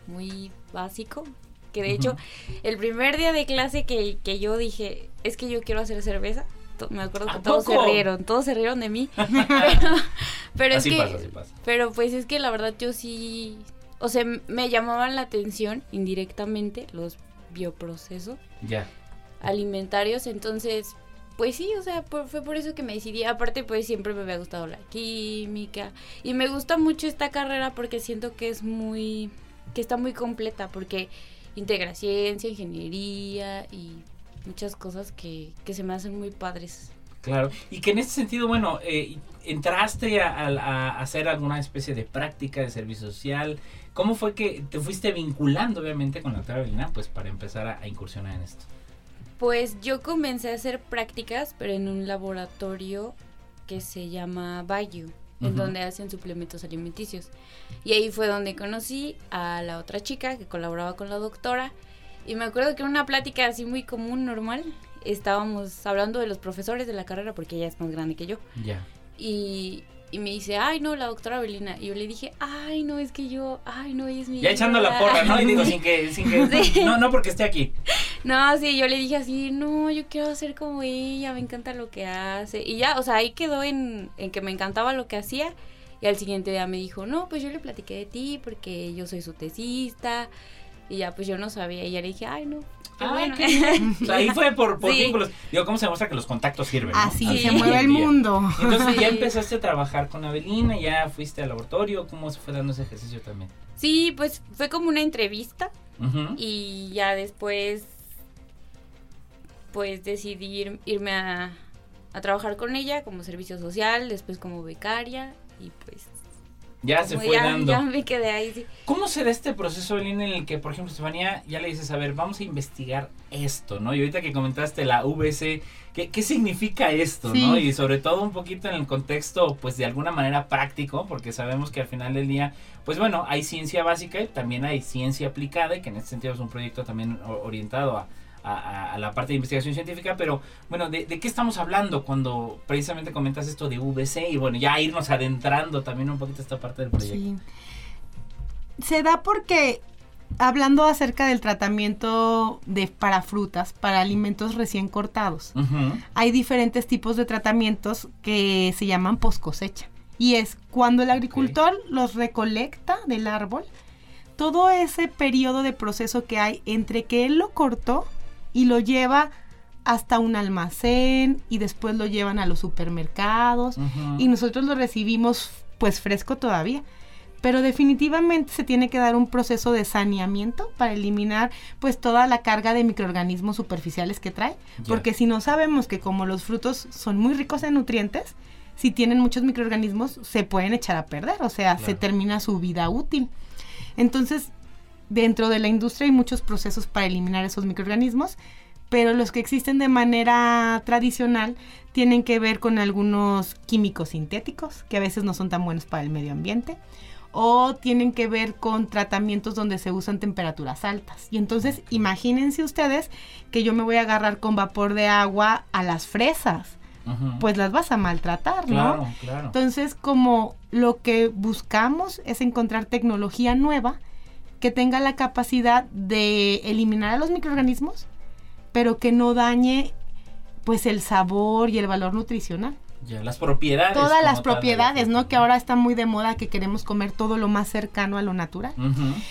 muy básico. Que de hecho, el primer día de clase que, yo dije, es que yo quiero hacer cerveza, me acuerdo que todos se rieron, todos se rieron de mí. pero, pero es que, pero pues es que la verdad yo sí, o sea, me llamaban la atención indirectamente los bioprocesos Ya. alimentarios, entonces, pues sí, o sea, por- fue por eso que me decidí. Aparte, pues siempre me había gustado la química y me gusta mucho esta carrera porque siento que es muy, que está muy completa, porque integra ciencia, ingeniería y muchas cosas que, que se me hacen muy padres. Claro. Y que en este sentido, bueno, eh, entraste a, a- a hacer alguna especie de práctica de servicio social. ¿Cómo fue que te fuiste vinculando, obviamente, con la doctora Belina, pues para empezar a, a incursionar en esto? Pues yo comencé a hacer prácticas, pero en un laboratorio que se llama Bayou, en donde hacen suplementos alimenticios. Y ahí fue donde conocí a la otra chica que colaboraba con la doctora. Y me acuerdo que en una plática así muy común, normal, estábamos hablando de los profesores de la carrera, porque ella es más grande que yo. Ya. Y, y me dice, ay, no, la doctora Belina. Y yo le dije, ay, no, es que yo, ay, no, ella es mi... Ya echando la ídola". porra, ¿no? Y digo, sin que, sin que, Sí. no, no porque esté aquí. No, sí, yo le dije así, no, yo quiero ser como ella, me encanta lo que hace. Y ya, o sea, ahí quedó en, en que me encantaba lo que hacía. Y al siguiente día me dijo, no, pues yo le platiqué de ti porque yo soy su tesista. Y ya, pues yo no sabía. Y ya le dije, ay, no. Qué Ah, bueno. O sea, ahí fue por, por Sí. vínculos. Digo, ¿cómo se demuestra que los contactos sirven? no? Así se mueve el día. mundo. Entonces ya empezaste a trabajar con Avelina, ya fuiste al laboratorio, ¿cómo se fue dando ese ejercicio también? sí, pues fue como una entrevista. Y ya después, pues decidí ir- irme a, a trabajar con ella como servicio social, después como becaria. Y pues Ya se fue ya, dando. ya me quedé ahí, sí. ¿Cómo se da este proceso, Avelina, en el que, por ejemplo, Estefanía, ya le dices, a ver, vamos a investigar esto, ¿no? Y ahorita que comentaste la VC, ¿qué, qué significa esto, Sí. no? Y sobre todo un poquito en el contexto, pues de alguna manera práctico, porque sabemos que al final del día, pues bueno, hay ciencia básica y también hay ciencia aplicada, y que en este sentido es un proyecto también o- orientado a, a- la parte de investigación científica, pero bueno, ¿de, de qué estamos hablando cuando precisamente comentas esto de VC? Y bueno, ya irnos adentrando también un poquito a esta parte del proyecto. Sí. Se da porque hablando acerca del tratamiento de para frutas, para alimentos recién cortados, hay diferentes tipos de tratamientos que se llaman post cosecha. Y es cuando el agricultor los recolecta del árbol, todo ese periodo de proceso que hay entre que él lo cortó y lo lleva hasta un almacén y después lo llevan a los supermercados y nosotros lo recibimos pues fresco todavía. Pero definitivamente se tiene que dar un proceso de saneamiento para eliminar pues toda la carga de microorganismos superficiales que trae. Porque si no sabemos que como los frutos son muy ricos en nutrientes, si tienen muchos microorganismos se pueden echar a perder, o sea, se termina su vida útil. Entonces, dentro de la industria hay muchos procesos para eliminar esos microorganismos, pero los que existen de manera tradicional tienen que ver con algunos químicos sintéticos, que a veces no son tan buenos para el medio ambiente, o tienen que ver con tratamientos donde se usan temperaturas altas. Y entonces, imagínense ustedes que yo me voy a agarrar con vapor de agua a las fresas, pues las vas a maltratar, ¿no? Claro, claro. Entonces, como lo que buscamos es encontrar tecnología nueva que tenga la capacidad de eliminar a los microorganismos, pero que no dañe pues el sabor y el valor nutricional. Ya, las propiedades. Todas las propiedades, ¿no? Que ahora está muy de moda que queremos comer todo lo más cercano a lo natural.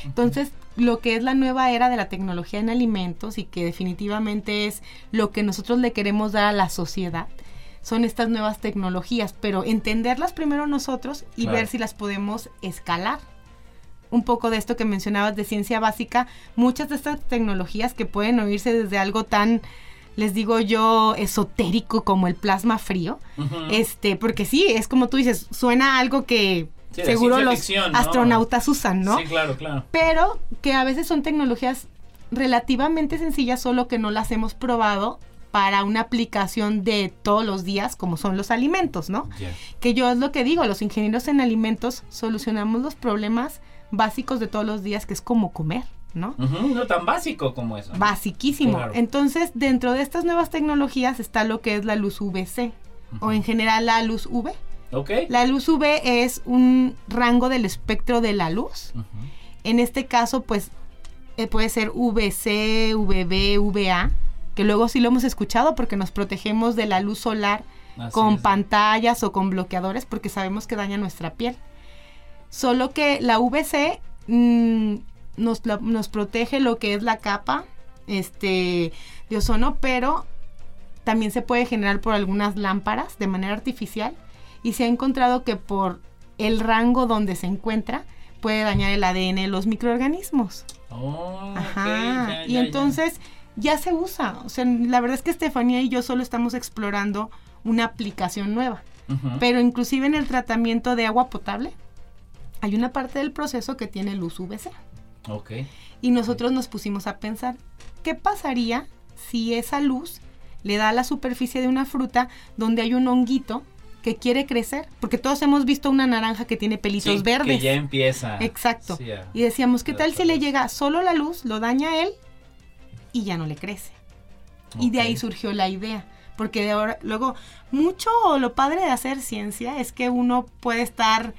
Entonces, lo que es la nueva era de la tecnología en alimentos y que definitivamente es lo que nosotros le queremos dar a la sociedad, son estas nuevas tecnologías, pero entenderlas primero nosotros y Claro. ver si las podemos escalar. Un poco de esto que mencionabas de ciencia básica, muchas de estas tecnologías que pueden oírse desde algo tan, les digo yo, esotérico como el plasma frío, este, porque sí, es como tú dices, suena algo que Sí, seguro los ficción, ¿no? astronautas usan, ¿no? Sí, claro, claro. pero que a veces son tecnologías relativamente sencillas, solo que no las hemos probado para una aplicación de todos los días, como son los alimentos, ¿no? Que yo es lo que digo, los ingenieros en alimentos solucionamos los problemas básicos de todos los días, que es como comer, ¿no? No tan básico como eso. Basiquísimo. Claro. Entonces, dentro de estas nuevas tecnologías está lo que es la luz VC, o en general la luz UV. Ok. La luz UV es un rango del espectro de la luz. En este caso, pues eh, puede ser VC, VB, VA, que luego sí lo hemos escuchado porque nos protegemos de la luz solar Así con es. pantallas o con bloqueadores porque sabemos que daña nuestra piel. Solo que la VC mm, nos, la- nos protege lo que es la capa este, de ozono, pero también se puede generar por algunas lámparas de manera artificial y se ha encontrado que por el rango donde se encuentra puede dañar el ADN de los microorganismos. Oh, Ajá. ya, y ya, entonces ya se usa. O sea, la verdad es que Estefanía y yo solo estamos explorando una aplicación nueva. Pero inclusive en el tratamiento de agua potable hay una parte del proceso que tiene luz UVC. Ok. Y nosotros nos pusimos a pensar, ¿qué pasaría si esa luz le da a la superficie de una fruta donde hay un honguito que quiere crecer? Porque todos hemos visto una naranja que tiene pelitos Sí, verdes. Que ya empieza. Exacto. Sí, Y decíamos, ¿qué tal si le llega solo la luz, lo daña a él y ya no le crece? Y de ahí surgió la idea. Porque de ahora, luego, mucho lo padre de hacer ciencia es que uno puede estar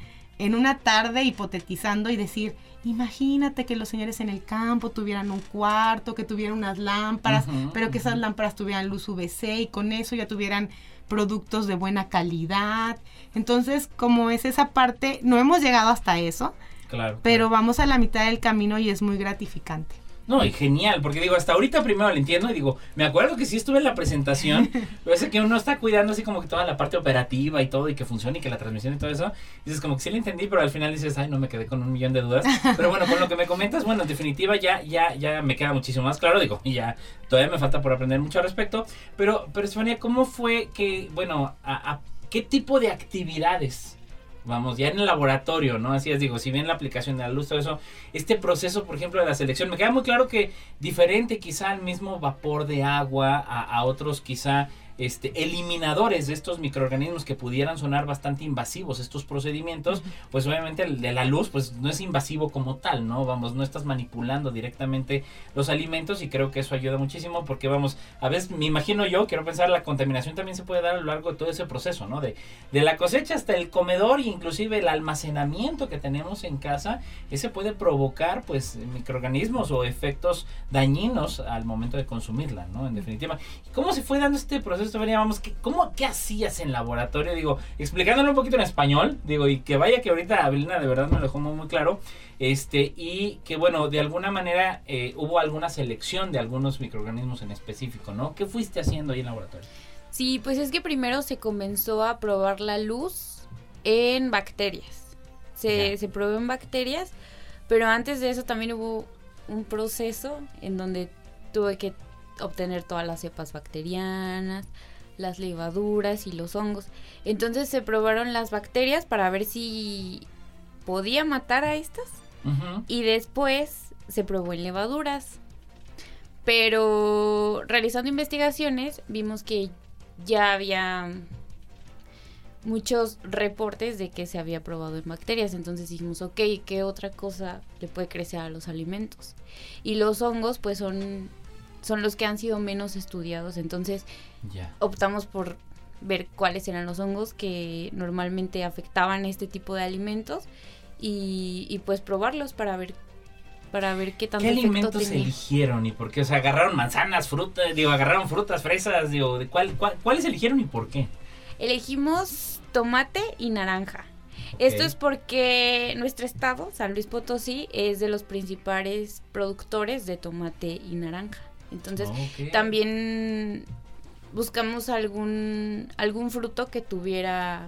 en una tarde hipotetizando y decir, imagínate que los señores en el campo tuvieran un cuarto, que tuvieran unas lámparas, pero que esas lámparas tuvieran luz UVC y con eso ya tuvieran productos de buena calidad. Entonces, como es esa parte, no hemos llegado hasta eso, Claro. pero vamos a la mitad del camino y es muy gratificante. No, y genial, porque digo, hasta ahorita primero lo entiendo y digo, me acuerdo que sí estuve en la presentación, pero es que uno está cuidando así como que toda la parte operativa y todo y que funcione y que la transmisión y todo eso. Dices como que sí lo entendí, pero al final dices, ay, no me quedé con un millón de dudas. Pero bueno, con lo que me comentas, bueno, en definitiva ya, ya, ya me queda muchísimo más claro, digo, y ya todavía me falta por aprender mucho al respecto. Pero, pero Estefania, ¿cómo fue que, bueno, a, a qué tipo de actividades? Vamos, ya en el laboratorio, ¿no? Así es, digo, si bien la aplicación de la luz, todo eso, este proceso, por ejemplo, de la selección, me queda muy claro que diferente quizá al mismo vapor de agua, a, a otros quizá este, eliminadores de estos microorganismos que pudieran sonar bastante invasivos estos procedimientos, pues obviamente el de la luz pues no es invasivo como tal, ¿no? Vamos, no estás manipulando directamente los alimentos y creo que eso ayuda muchísimo porque vamos, a veces me imagino yo, quiero pensar, la contaminación también se puede dar a lo largo de todo ese proceso, ¿no? De, de la cosecha hasta el comedor e inclusive el almacenamiento que tenemos en casa, ese puede provocar pues microorganismos o efectos dañinos al momento de consumirla, ¿no? En definitiva. ¿Y ¿Cómo se fue dando este proceso, Estefanía? Vamos, ¿qué, cómo, ¿qué hacías en laboratorio? Digo, explicándolo un poquito en español, digo, y que vaya que ahorita Abelina de verdad me lo dejó muy, muy claro, este, y que bueno, de alguna manera eh, hubo alguna selección de algunos microorganismos en específico, ¿no? ¿Qué fuiste haciendo ahí en laboratorio? Sí, pues es que primero se comenzó a probar la luz en bacterias. Se, se probó en bacterias, pero antes de eso también hubo un proceso en donde tuve que obtener todas las cepas bacterianas, las levaduras y los hongos. Entonces se probaron las bacterias para ver si podía matar a estas y después se probó en levaduras. Pero realizando investigaciones vimos que ya había muchos reportes de que se había probado en bacterias. Entonces dijimos, ok, ¿qué otra cosa le puede crecer a los alimentos? Y los hongos pues son, son los que han sido menos estudiados. Entonces optamos por ver cuáles eran los hongos que normalmente afectaban este tipo de alimentos y, y, pues probarlos para ver para ver qué tanto ¿Qué alimentos tenía. eligieron y por qué? O sea, agarraron manzanas, frutas, digo, agarraron frutas, fresas, digo, ¿de cuál, cuál- ¿cuáles eligieron y por qué? Elegimos tomate y naranja. Esto es porque nuestro estado, San Luis Potosí, es de los principales productores de tomate y naranja. Entonces, Ok. también buscamos algún algún fruto que tuviera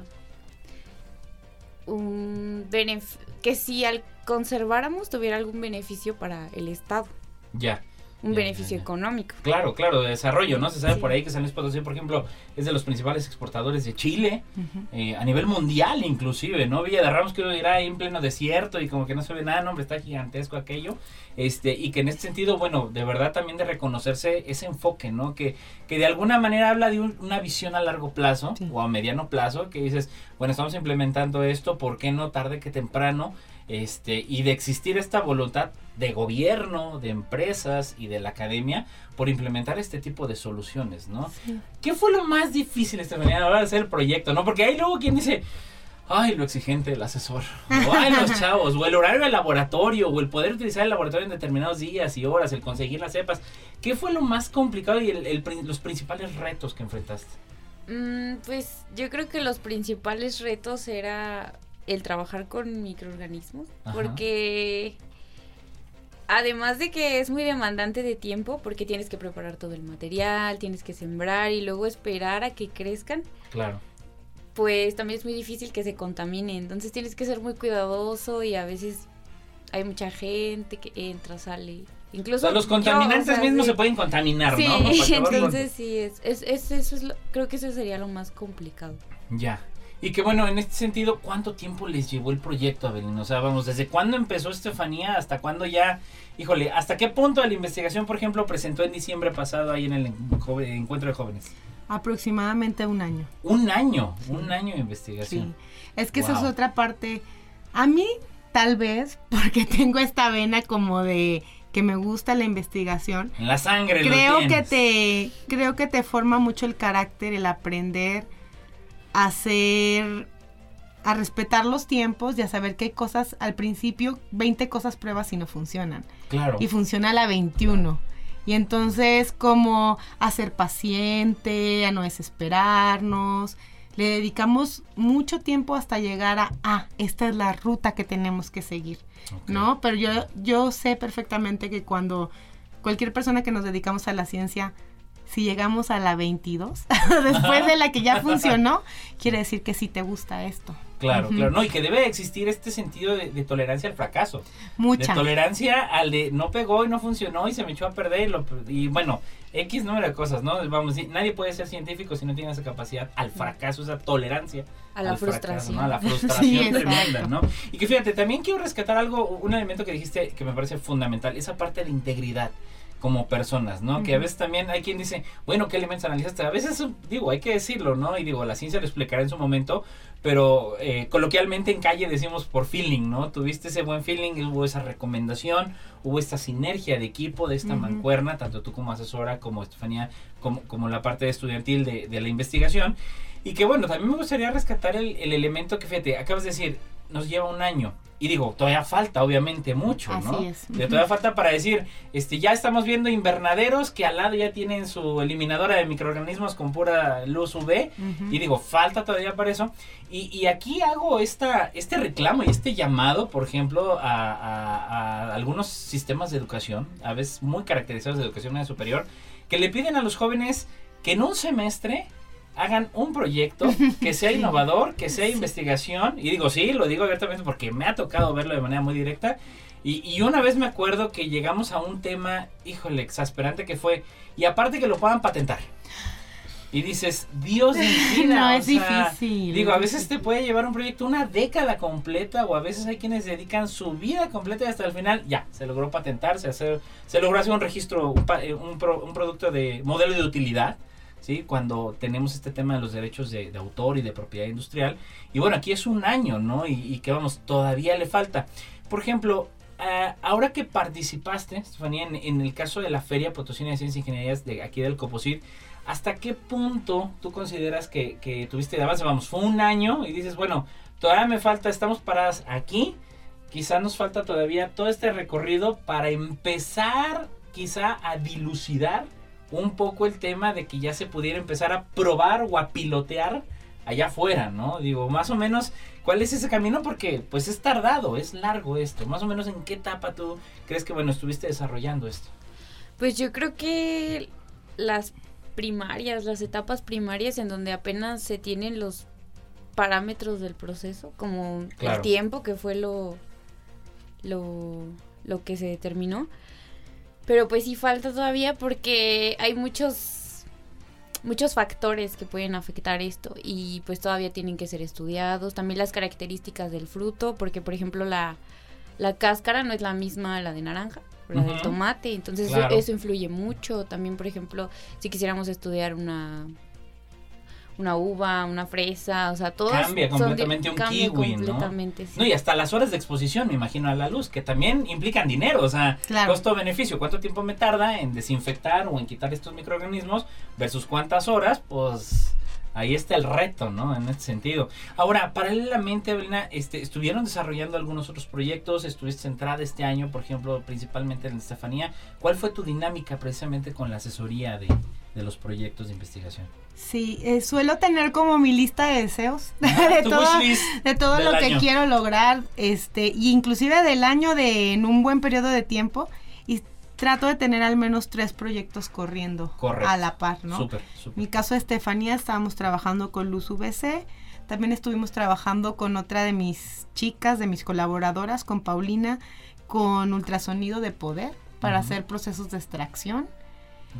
un beneficio que si al conserváramos tuviera algún beneficio para el estado, Ya. Un Ya, beneficio ya, ya. económico. Claro, claro, de desarrollo, ¿no? Se sabe Sí. por ahí que San Luis Potosí, por ejemplo, es de los principales exportadores de Chile, eh, a nivel mundial inclusive, ¿no? Villa de Ramos que irá ahí en pleno desierto y como que no se ve nada, no, hombre, está gigantesco aquello, este, y que en este sentido, bueno, de verdad también de reconocerse ese enfoque, ¿no? Que, que de alguna manera habla de un- una visión a largo plazo Sí. o a mediano plazo, que dices, bueno, estamos implementando esto, ¿por qué no tarde que temprano? Este, y de existir esta voluntad de gobierno, de empresas y de la academia por implementar este tipo de soluciones, ¿no? ¿Qué fue lo más difícil, Estefanía, a la hora de hacer el proyecto, no? Porque hay luego quien dice, ay, lo exigente del asesor, o ay, los chavos, o el horario del laboratorio, o el poder utilizar el laboratorio en determinados días y horas, el conseguir las cepas. ¿Qué fue lo más complicado y el- el prin- los principales retos que enfrentaste? Mm, pues yo creo que los principales retos era el trabajar con microorganismos, Ajá. porque además de que es muy demandante de tiempo, porque tienes que preparar todo el material, tienes que sembrar y luego esperar a que crezcan, Claro. pues también es muy difícil que se contamine. Entonces tienes que ser muy cuidadoso y a veces hay mucha gente que entra, sale. O Incluso sea, los yo, contaminantes o sea, mismos sí. se pueden contaminar, Sí, ¿no? Entonces sí, es, es, es- eso es lo- creo que eso sería lo más complicado. Ya. Y que bueno, en este sentido, ¿cuánto tiempo les llevó el proyecto, Abelín? O sea, vamos, ¿desde cuándo empezó Estefanía hasta cuándo ya, híjole, hasta qué punto de la investigación, por ejemplo, presentó en diciembre pasado ahí en el encuentro de jóvenes? Aproximadamente un año. Un año, un año de Sí. investigación. Es que esa es otra parte. A mí, tal vez, porque tengo esta vena como de que me gusta la investigación, En la sangre lo creo que tienes. te creo que te forma mucho el carácter el aprender a hacer a respetar los tiempos y a saber que hay cosas al principio 20 cosas pruebas y no funcionan Claro. y funciona la 21 y entonces como a ser paciente a no desesperarnos le dedicamos mucho tiempo hasta llegar a ah esta es la ruta que tenemos que seguir. ¿no? Pero yo, yo sé perfectamente que cuando cualquier persona que nos dedicamos a la ciencia, si llegamos a la 22, después de la que ya funcionó, quiere decir que sí te gusta esto. Claro, claro. No, y que debe existir este sentido de, de tolerancia al fracaso. Mucha. De tolerancia al de no pegó y no funcionó y se me echó a perder y, lo- y bueno, X número de cosas, ¿no? Vamos, nadie puede ser científico si no tiene esa capacidad al fracaso, esa tolerancia. A la al fracaso, frustración. ¿no? A la frustración tremenda, ¿no? Y que fíjate, también quiero rescatar algo, un elemento que dijiste que me parece fundamental, esa parte de integridad como personas, ¿no? Que a veces también hay quien dice, bueno, ¿qué elementos analizaste? A veces, digo, hay que decirlo, ¿no? Y digo, la ciencia lo explicará en su momento, pero eh, coloquialmente en calle decimos por feeling, ¿no? Tuviste ese buen feeling, hubo esa recomendación, hubo esta sinergia de equipo, de esta mancuerna, tanto tú como asesora, como Estefanía, como, como la parte estudiantil de, de la investigación. Y que bueno, también me gustaría rescatar el, el elemento que, fíjate, acabas de decir, nos lleva un año. Y digo, todavía falta, obviamente, mucho, ¿no? Así es. De todavía falta para decir, este, ya estamos viendo invernaderos que al lado ya tienen su eliminadora de microorganismos con pura luz UV. Ujú. Y digo, falta todavía para eso. Y, y aquí hago esta, este reclamo y este llamado, por ejemplo, a, a- a algunos sistemas de educación, a veces muy caracterizados de educación media superior, que le piden a los jóvenes que en un semestre hagan un proyecto que sea innovador, que sea investigación. Y digo, sí, lo digo abiertamente porque me ha tocado verlo de manera muy directa. Y, y una vez me acuerdo que llegamos a un tema, híjole, exasperante que fue, y aparte que lo puedan patentar. Y dices, Dios vida, No, es sea, difícil. Digo, a es veces te puede llevar un proyecto una década completa o a veces hay quienes dedican su vida completa y hasta el final ya, se logró patentar, se, hace- se logró hacer un registro, un, eh, un pro- un producto de modelo de utilidad, Cuando tenemos este tema de los derechos de, autor y de propiedad industrial. Y bueno, aquí es un año, ¿no? Y, que vamos, todavía le falta. Por ejemplo, ah, ahora que participaste, Estefanía, en, en el caso de la Feria Potosina de Ciencias e Ingenierías de aquí del Coposit, ¿hasta qué punto tú consideras que, que tuviste de avance? Vamos, fue un año y dices, bueno, todavía me falta, estamos paradas aquí, quizá nos falta todavía todo este recorrido para empezar quizá a dilucidar un poco el tema de que ya se pudiera empezar a probar o a pilotear allá afuera, ¿no? Digo, más o menos, ¿cuál es ese camino? Porque pues es tardado, es largo esto. Más o menos en qué etapa tú crees que, bueno, estuviste desarrollando esto. Pues yo creo que las primarias, las etapas primarias en donde apenas se tienen los parámetros del proceso, como Claro. el tiempo que fue lo, lo, lo que se determinó. Pero pues sí falta todavía porque hay muchos muchos factores que pueden afectar esto y pues todavía tienen que ser estudiados. También las características del fruto, porque por ejemplo la, la cáscara no es la misma la de naranja la del tomate, entonces eso, influye mucho. También por ejemplo si quisiéramos estudiar una una uva, una fresa, o sea, todo Cambia completamente un kiwi, ¿no? completamente, sí. No, y hasta las horas de exposición, me imagino, a la luz, que también implican dinero, o sea, Claro. costo-beneficio. ¿Cuánto tiempo me tarda en desinfectar o en quitar estos microorganismos versus cuántas horas? Pues ahí está el reto, ¿no? En este sentido. Ahora, paralelamente, Evelina, este, estuvieron desarrollando algunos otros proyectos, estuviste centrada este año, por ejemplo, principalmente en Estefanía. ¿Cuál fue tu dinámica precisamente con la asesoría de, de los proyectos de investigación? Sí, eh, suelo tener como mi lista de deseos Ah, de todo, de todo lo que quiero lograr, este, y inclusive del año de en un buen periodo de tiempo y trato de tener al menos tres proyectos corriendo Correcto. a la par, ¿no? Súper, En súper. mi caso de Estefanía estábamos trabajando con Luz VC, también estuvimos trabajando con otra de mis chicas, de mis colaboradoras, con Paulina, con ultrasonido de poder para hacer procesos de extracción.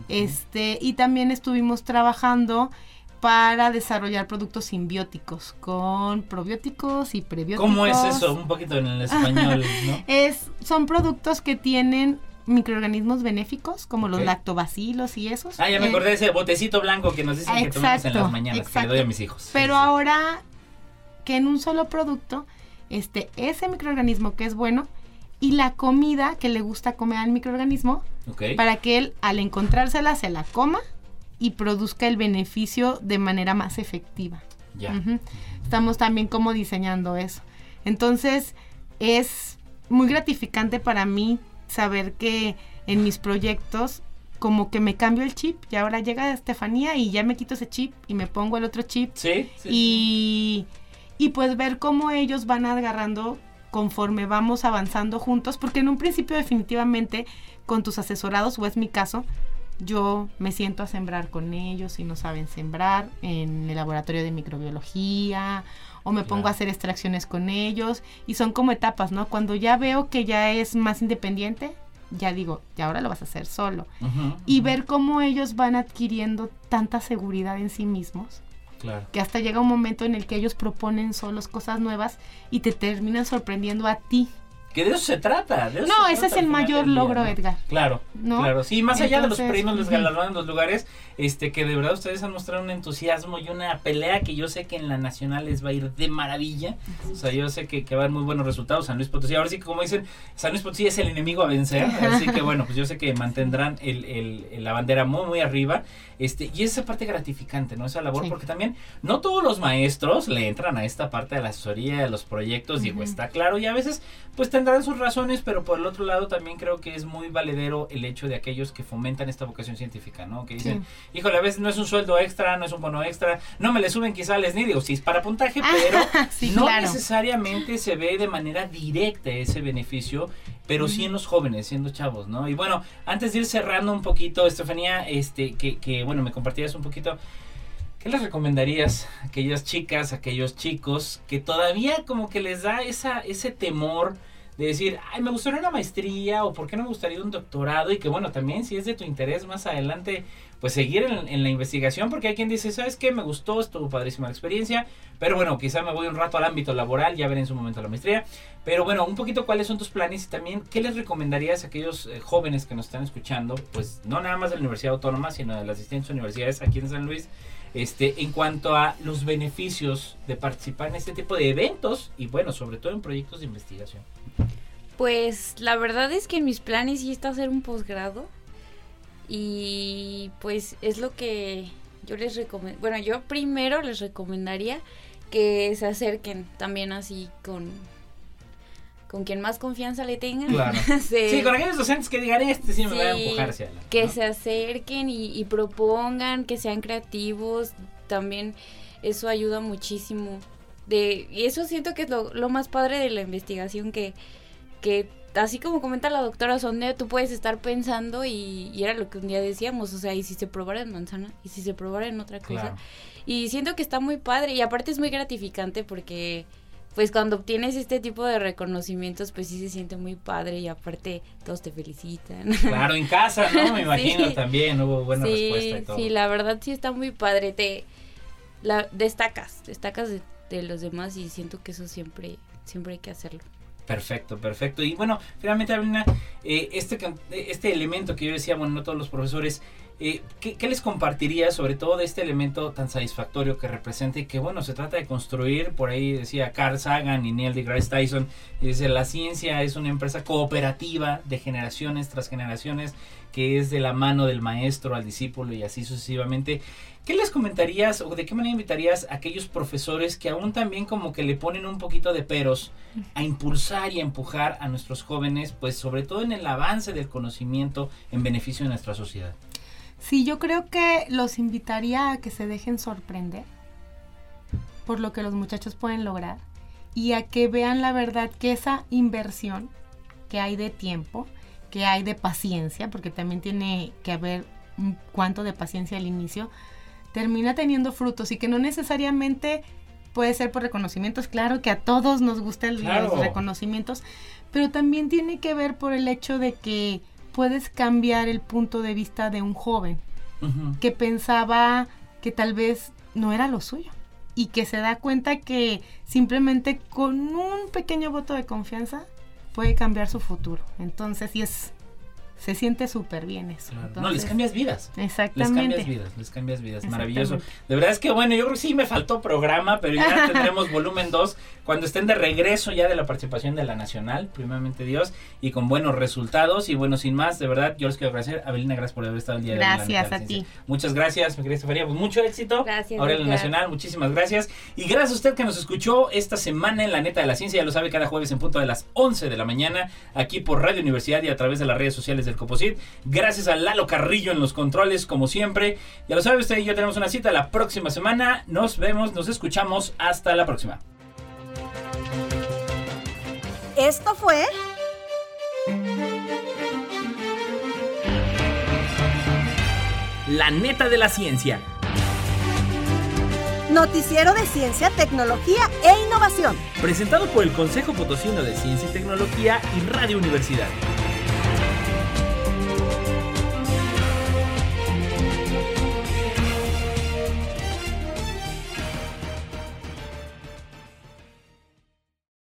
Este, y también estuvimos trabajando para desarrollar productos simbióticos con probióticos y prebióticos. ¿Cómo es eso? Un poquito en el español, ¿no? Es, son productos que tienen microorganismos benéficos, como los lactobacilos y esos. Ah, ya me Eh, acordé de ese botecito blanco que nos dicen que tomamos en Exacto, las mañanas, que le exacto. doy a mis hijos. Pero sí. ahora que en un solo producto, este, ese microorganismo que es bueno y la comida que le gusta comer al microorganismo para que él al encontrársela se la coma y produzca el beneficio de manera más efectiva. Ya. Estamos también como diseñando eso. Entonces es muy gratificante para mí saber que en mis proyectos como que me cambio el chip y ahora llega Estefanía y ya me quito ese chip y me pongo el otro chip Sí, sí, sí. y, y pues ver cómo ellos van agarrando conforme vamos avanzando juntos, porque en un principio definitivamente con tus asesorados, o es mi caso, yo me siento a sembrar con ellos y no saben sembrar en el laboratorio de microbiología o me pongo a hacer extracciones con ellos y son como etapas, ¿no? Cuando ya veo que ya es más independiente, ya digo, ya ahora lo vas a hacer solo. Y ver cómo ellos van adquiriendo tanta seguridad en sí mismos Que hasta llega un momento en el que ellos proponen solos cosas nuevas y te terminan sorprendiendo a ti. Que de eso se trata. de eso No, se ese trata es el mayor día, logro, ¿no? Edgar. Claro, ¿No? claro. Sí, más allá de los premios, los galardones, los lugares, este, que de verdad ustedes han mostrado un entusiasmo y una pelea que yo sé que en la nacional les va a ir de maravilla. O sea, yo sé que, que va a haber muy buenos resultados. San Luis Potosí, ahora sí que como dicen, San Luis Potosí es el enemigo a vencer. Así que bueno, pues yo sé que mantendrán el, el- el- la bandera muy, muy arriba. Este, y esa parte gratificante, ¿no? Esa labor, Sí. porque también no todos los maestros le entran a esta parte de la asesoría, de los proyectos, digo, Ujú. está claro, y a veces pues tendrán sus razones, pero por el otro lado también creo que es muy valedero el hecho de aquellos que fomentan esta vocación científica, ¿no? Que dicen, híjole, a veces no es un sueldo extra, no es un bono extra, no me le suben quizá les ni digo, sí es para puntaje, pero sí, no claro. necesariamente se ve de manera directa ese beneficio, pero sí en los jóvenes, siendo chavos, ¿no? Y bueno, antes de ir cerrando un poquito, Estefanía, este, que, que bueno, me compartías un poquito, ¿qué les recomendarías a aquellas chicas, a aquellos chicos que todavía como que les da esa, ese temor de decir, ay, me gustaría una maestría o por qué no me gustaría un doctorado y que bueno, también si es de tu interés más adelante, pues seguir en, en la investigación, porque hay quien dice, ¿sabes qué? Me gustó, estuvo padrísima la experiencia, pero bueno, quizá me voy un rato al ámbito laboral, ya veré en su momento la maestría, pero bueno, un poquito cuáles son tus planes y también qué les recomendarías a aquellos eh, jóvenes que nos están escuchando, pues no nada más de la Universidad Autónoma, sino de las distintas universidades aquí en San Luis, este, en cuanto a los beneficios de participar en este tipo de eventos y bueno, sobre todo en proyectos de investigación. Pues la verdad es que en mis planes sí está hacer un posgrado. Y pues es lo que yo les recomiendo. Bueno, yo primero les recomendaría que se acerquen también así con con quien más confianza le tengan. Claro. Se- Sí, con aquellos docentes que digan, este sí me va a Sí, empujar hacia adelante. que ¿no? se acerquen y, y propongan, que sean creativos, también eso ayuda muchísimo. De, y eso siento que es lo, lo más padre de la investigación, que, que así como comenta la doctora Sonde, tú puedes estar pensando y, y era lo que un día decíamos, o sea, y si se probara en manzana, y si se probara en otra cosa. Claro. Y siento que está muy padre y aparte es muy gratificante porque pues cuando obtienes este tipo de reconocimientos pues sí se siente muy padre y aparte todos te felicitan. Claro, en casa, ¿no? Me imagino Sí. también hubo buena sí, respuesta y todo. sí, la verdad sí está muy padre, te la destacas, destacas de, de los demás y siento que eso siempre siempre hay que hacerlo. Perfecto, perfecto. Y bueno, finalmente, Avelina, eh, este, este elemento que yo decía, bueno, no todos los profesores, eh, ¿qué, qué les compartiría sobre todo de este elemento tan satisfactorio que representa y que, bueno, se trata de construir, por ahí decía Carl Sagan y Neil deGrasse Tyson, y dice, la ciencia es una empresa cooperativa de generaciones tras generaciones, que es de la mano del maestro al discípulo y así sucesivamente. ¿Qué les comentarías o de qué manera invitarías a aquellos profesores que aún también como que le ponen un poquito de peros a impulsar y a empujar a nuestros jóvenes, pues sobre todo en el avance del conocimiento en beneficio de nuestra sociedad? Sí, yo creo que los invitaría a que se dejen sorprender por lo que los muchachos pueden lograr y a que vean la verdad que esa inversión que hay de tiempo, que hay de paciencia, porque también tiene que haber un cuanto de paciencia al inicio, termina teniendo frutos y que no necesariamente puede ser por reconocimientos, claro que a todos nos gustan Claro. los reconocimientos, pero también tiene que ver por el hecho de que puedes cambiar el punto de vista de un joven que pensaba que tal vez no era lo suyo y que se da cuenta que simplemente con un pequeño voto de confianza puede cambiar su futuro. Entonces, sí es se siente súper bien eso. Claro. Entonces, no, les cambias vidas. Les Exactamente. cambias vidas, les cambias vidas. Maravilloso. De verdad es que bueno, yo creo que sí me faltó programa, pero ya tendremos volumen 2 cuando estén de regreso ya de la participación de la Nacional, primeramente Dios, y con buenos resultados. Y bueno, sin más, de verdad, yo les quiero agradecer. Abelina, gracias por haber estado el día de hoy. Gracias a ti. Muchas gracias, mi querida Estefanía. Pues mucho éxito. Gracias, Ahora en la. Nacional, muchísimas gracias. Y gracias a usted que nos escuchó esta semana en la Neta de la Ciencia. Ya lo sabe, cada jueves en punto de las 11 de la mañana, aquí por Radio Universidad y a través de las redes sociales del Coposit. Gracias a Lalo Carrillo en los controles, como siempre. Ya lo sabe usted y yo tenemos una cita la próxima semana. Nos vemos, nos escuchamos. Hasta la próxima. Esto fue La Neta de la Ciencia. Noticiero de Ciencia, Tecnología e Innovación. Presentado por el Consejo Potosino de Ciencia y Tecnología y Radio Universidad.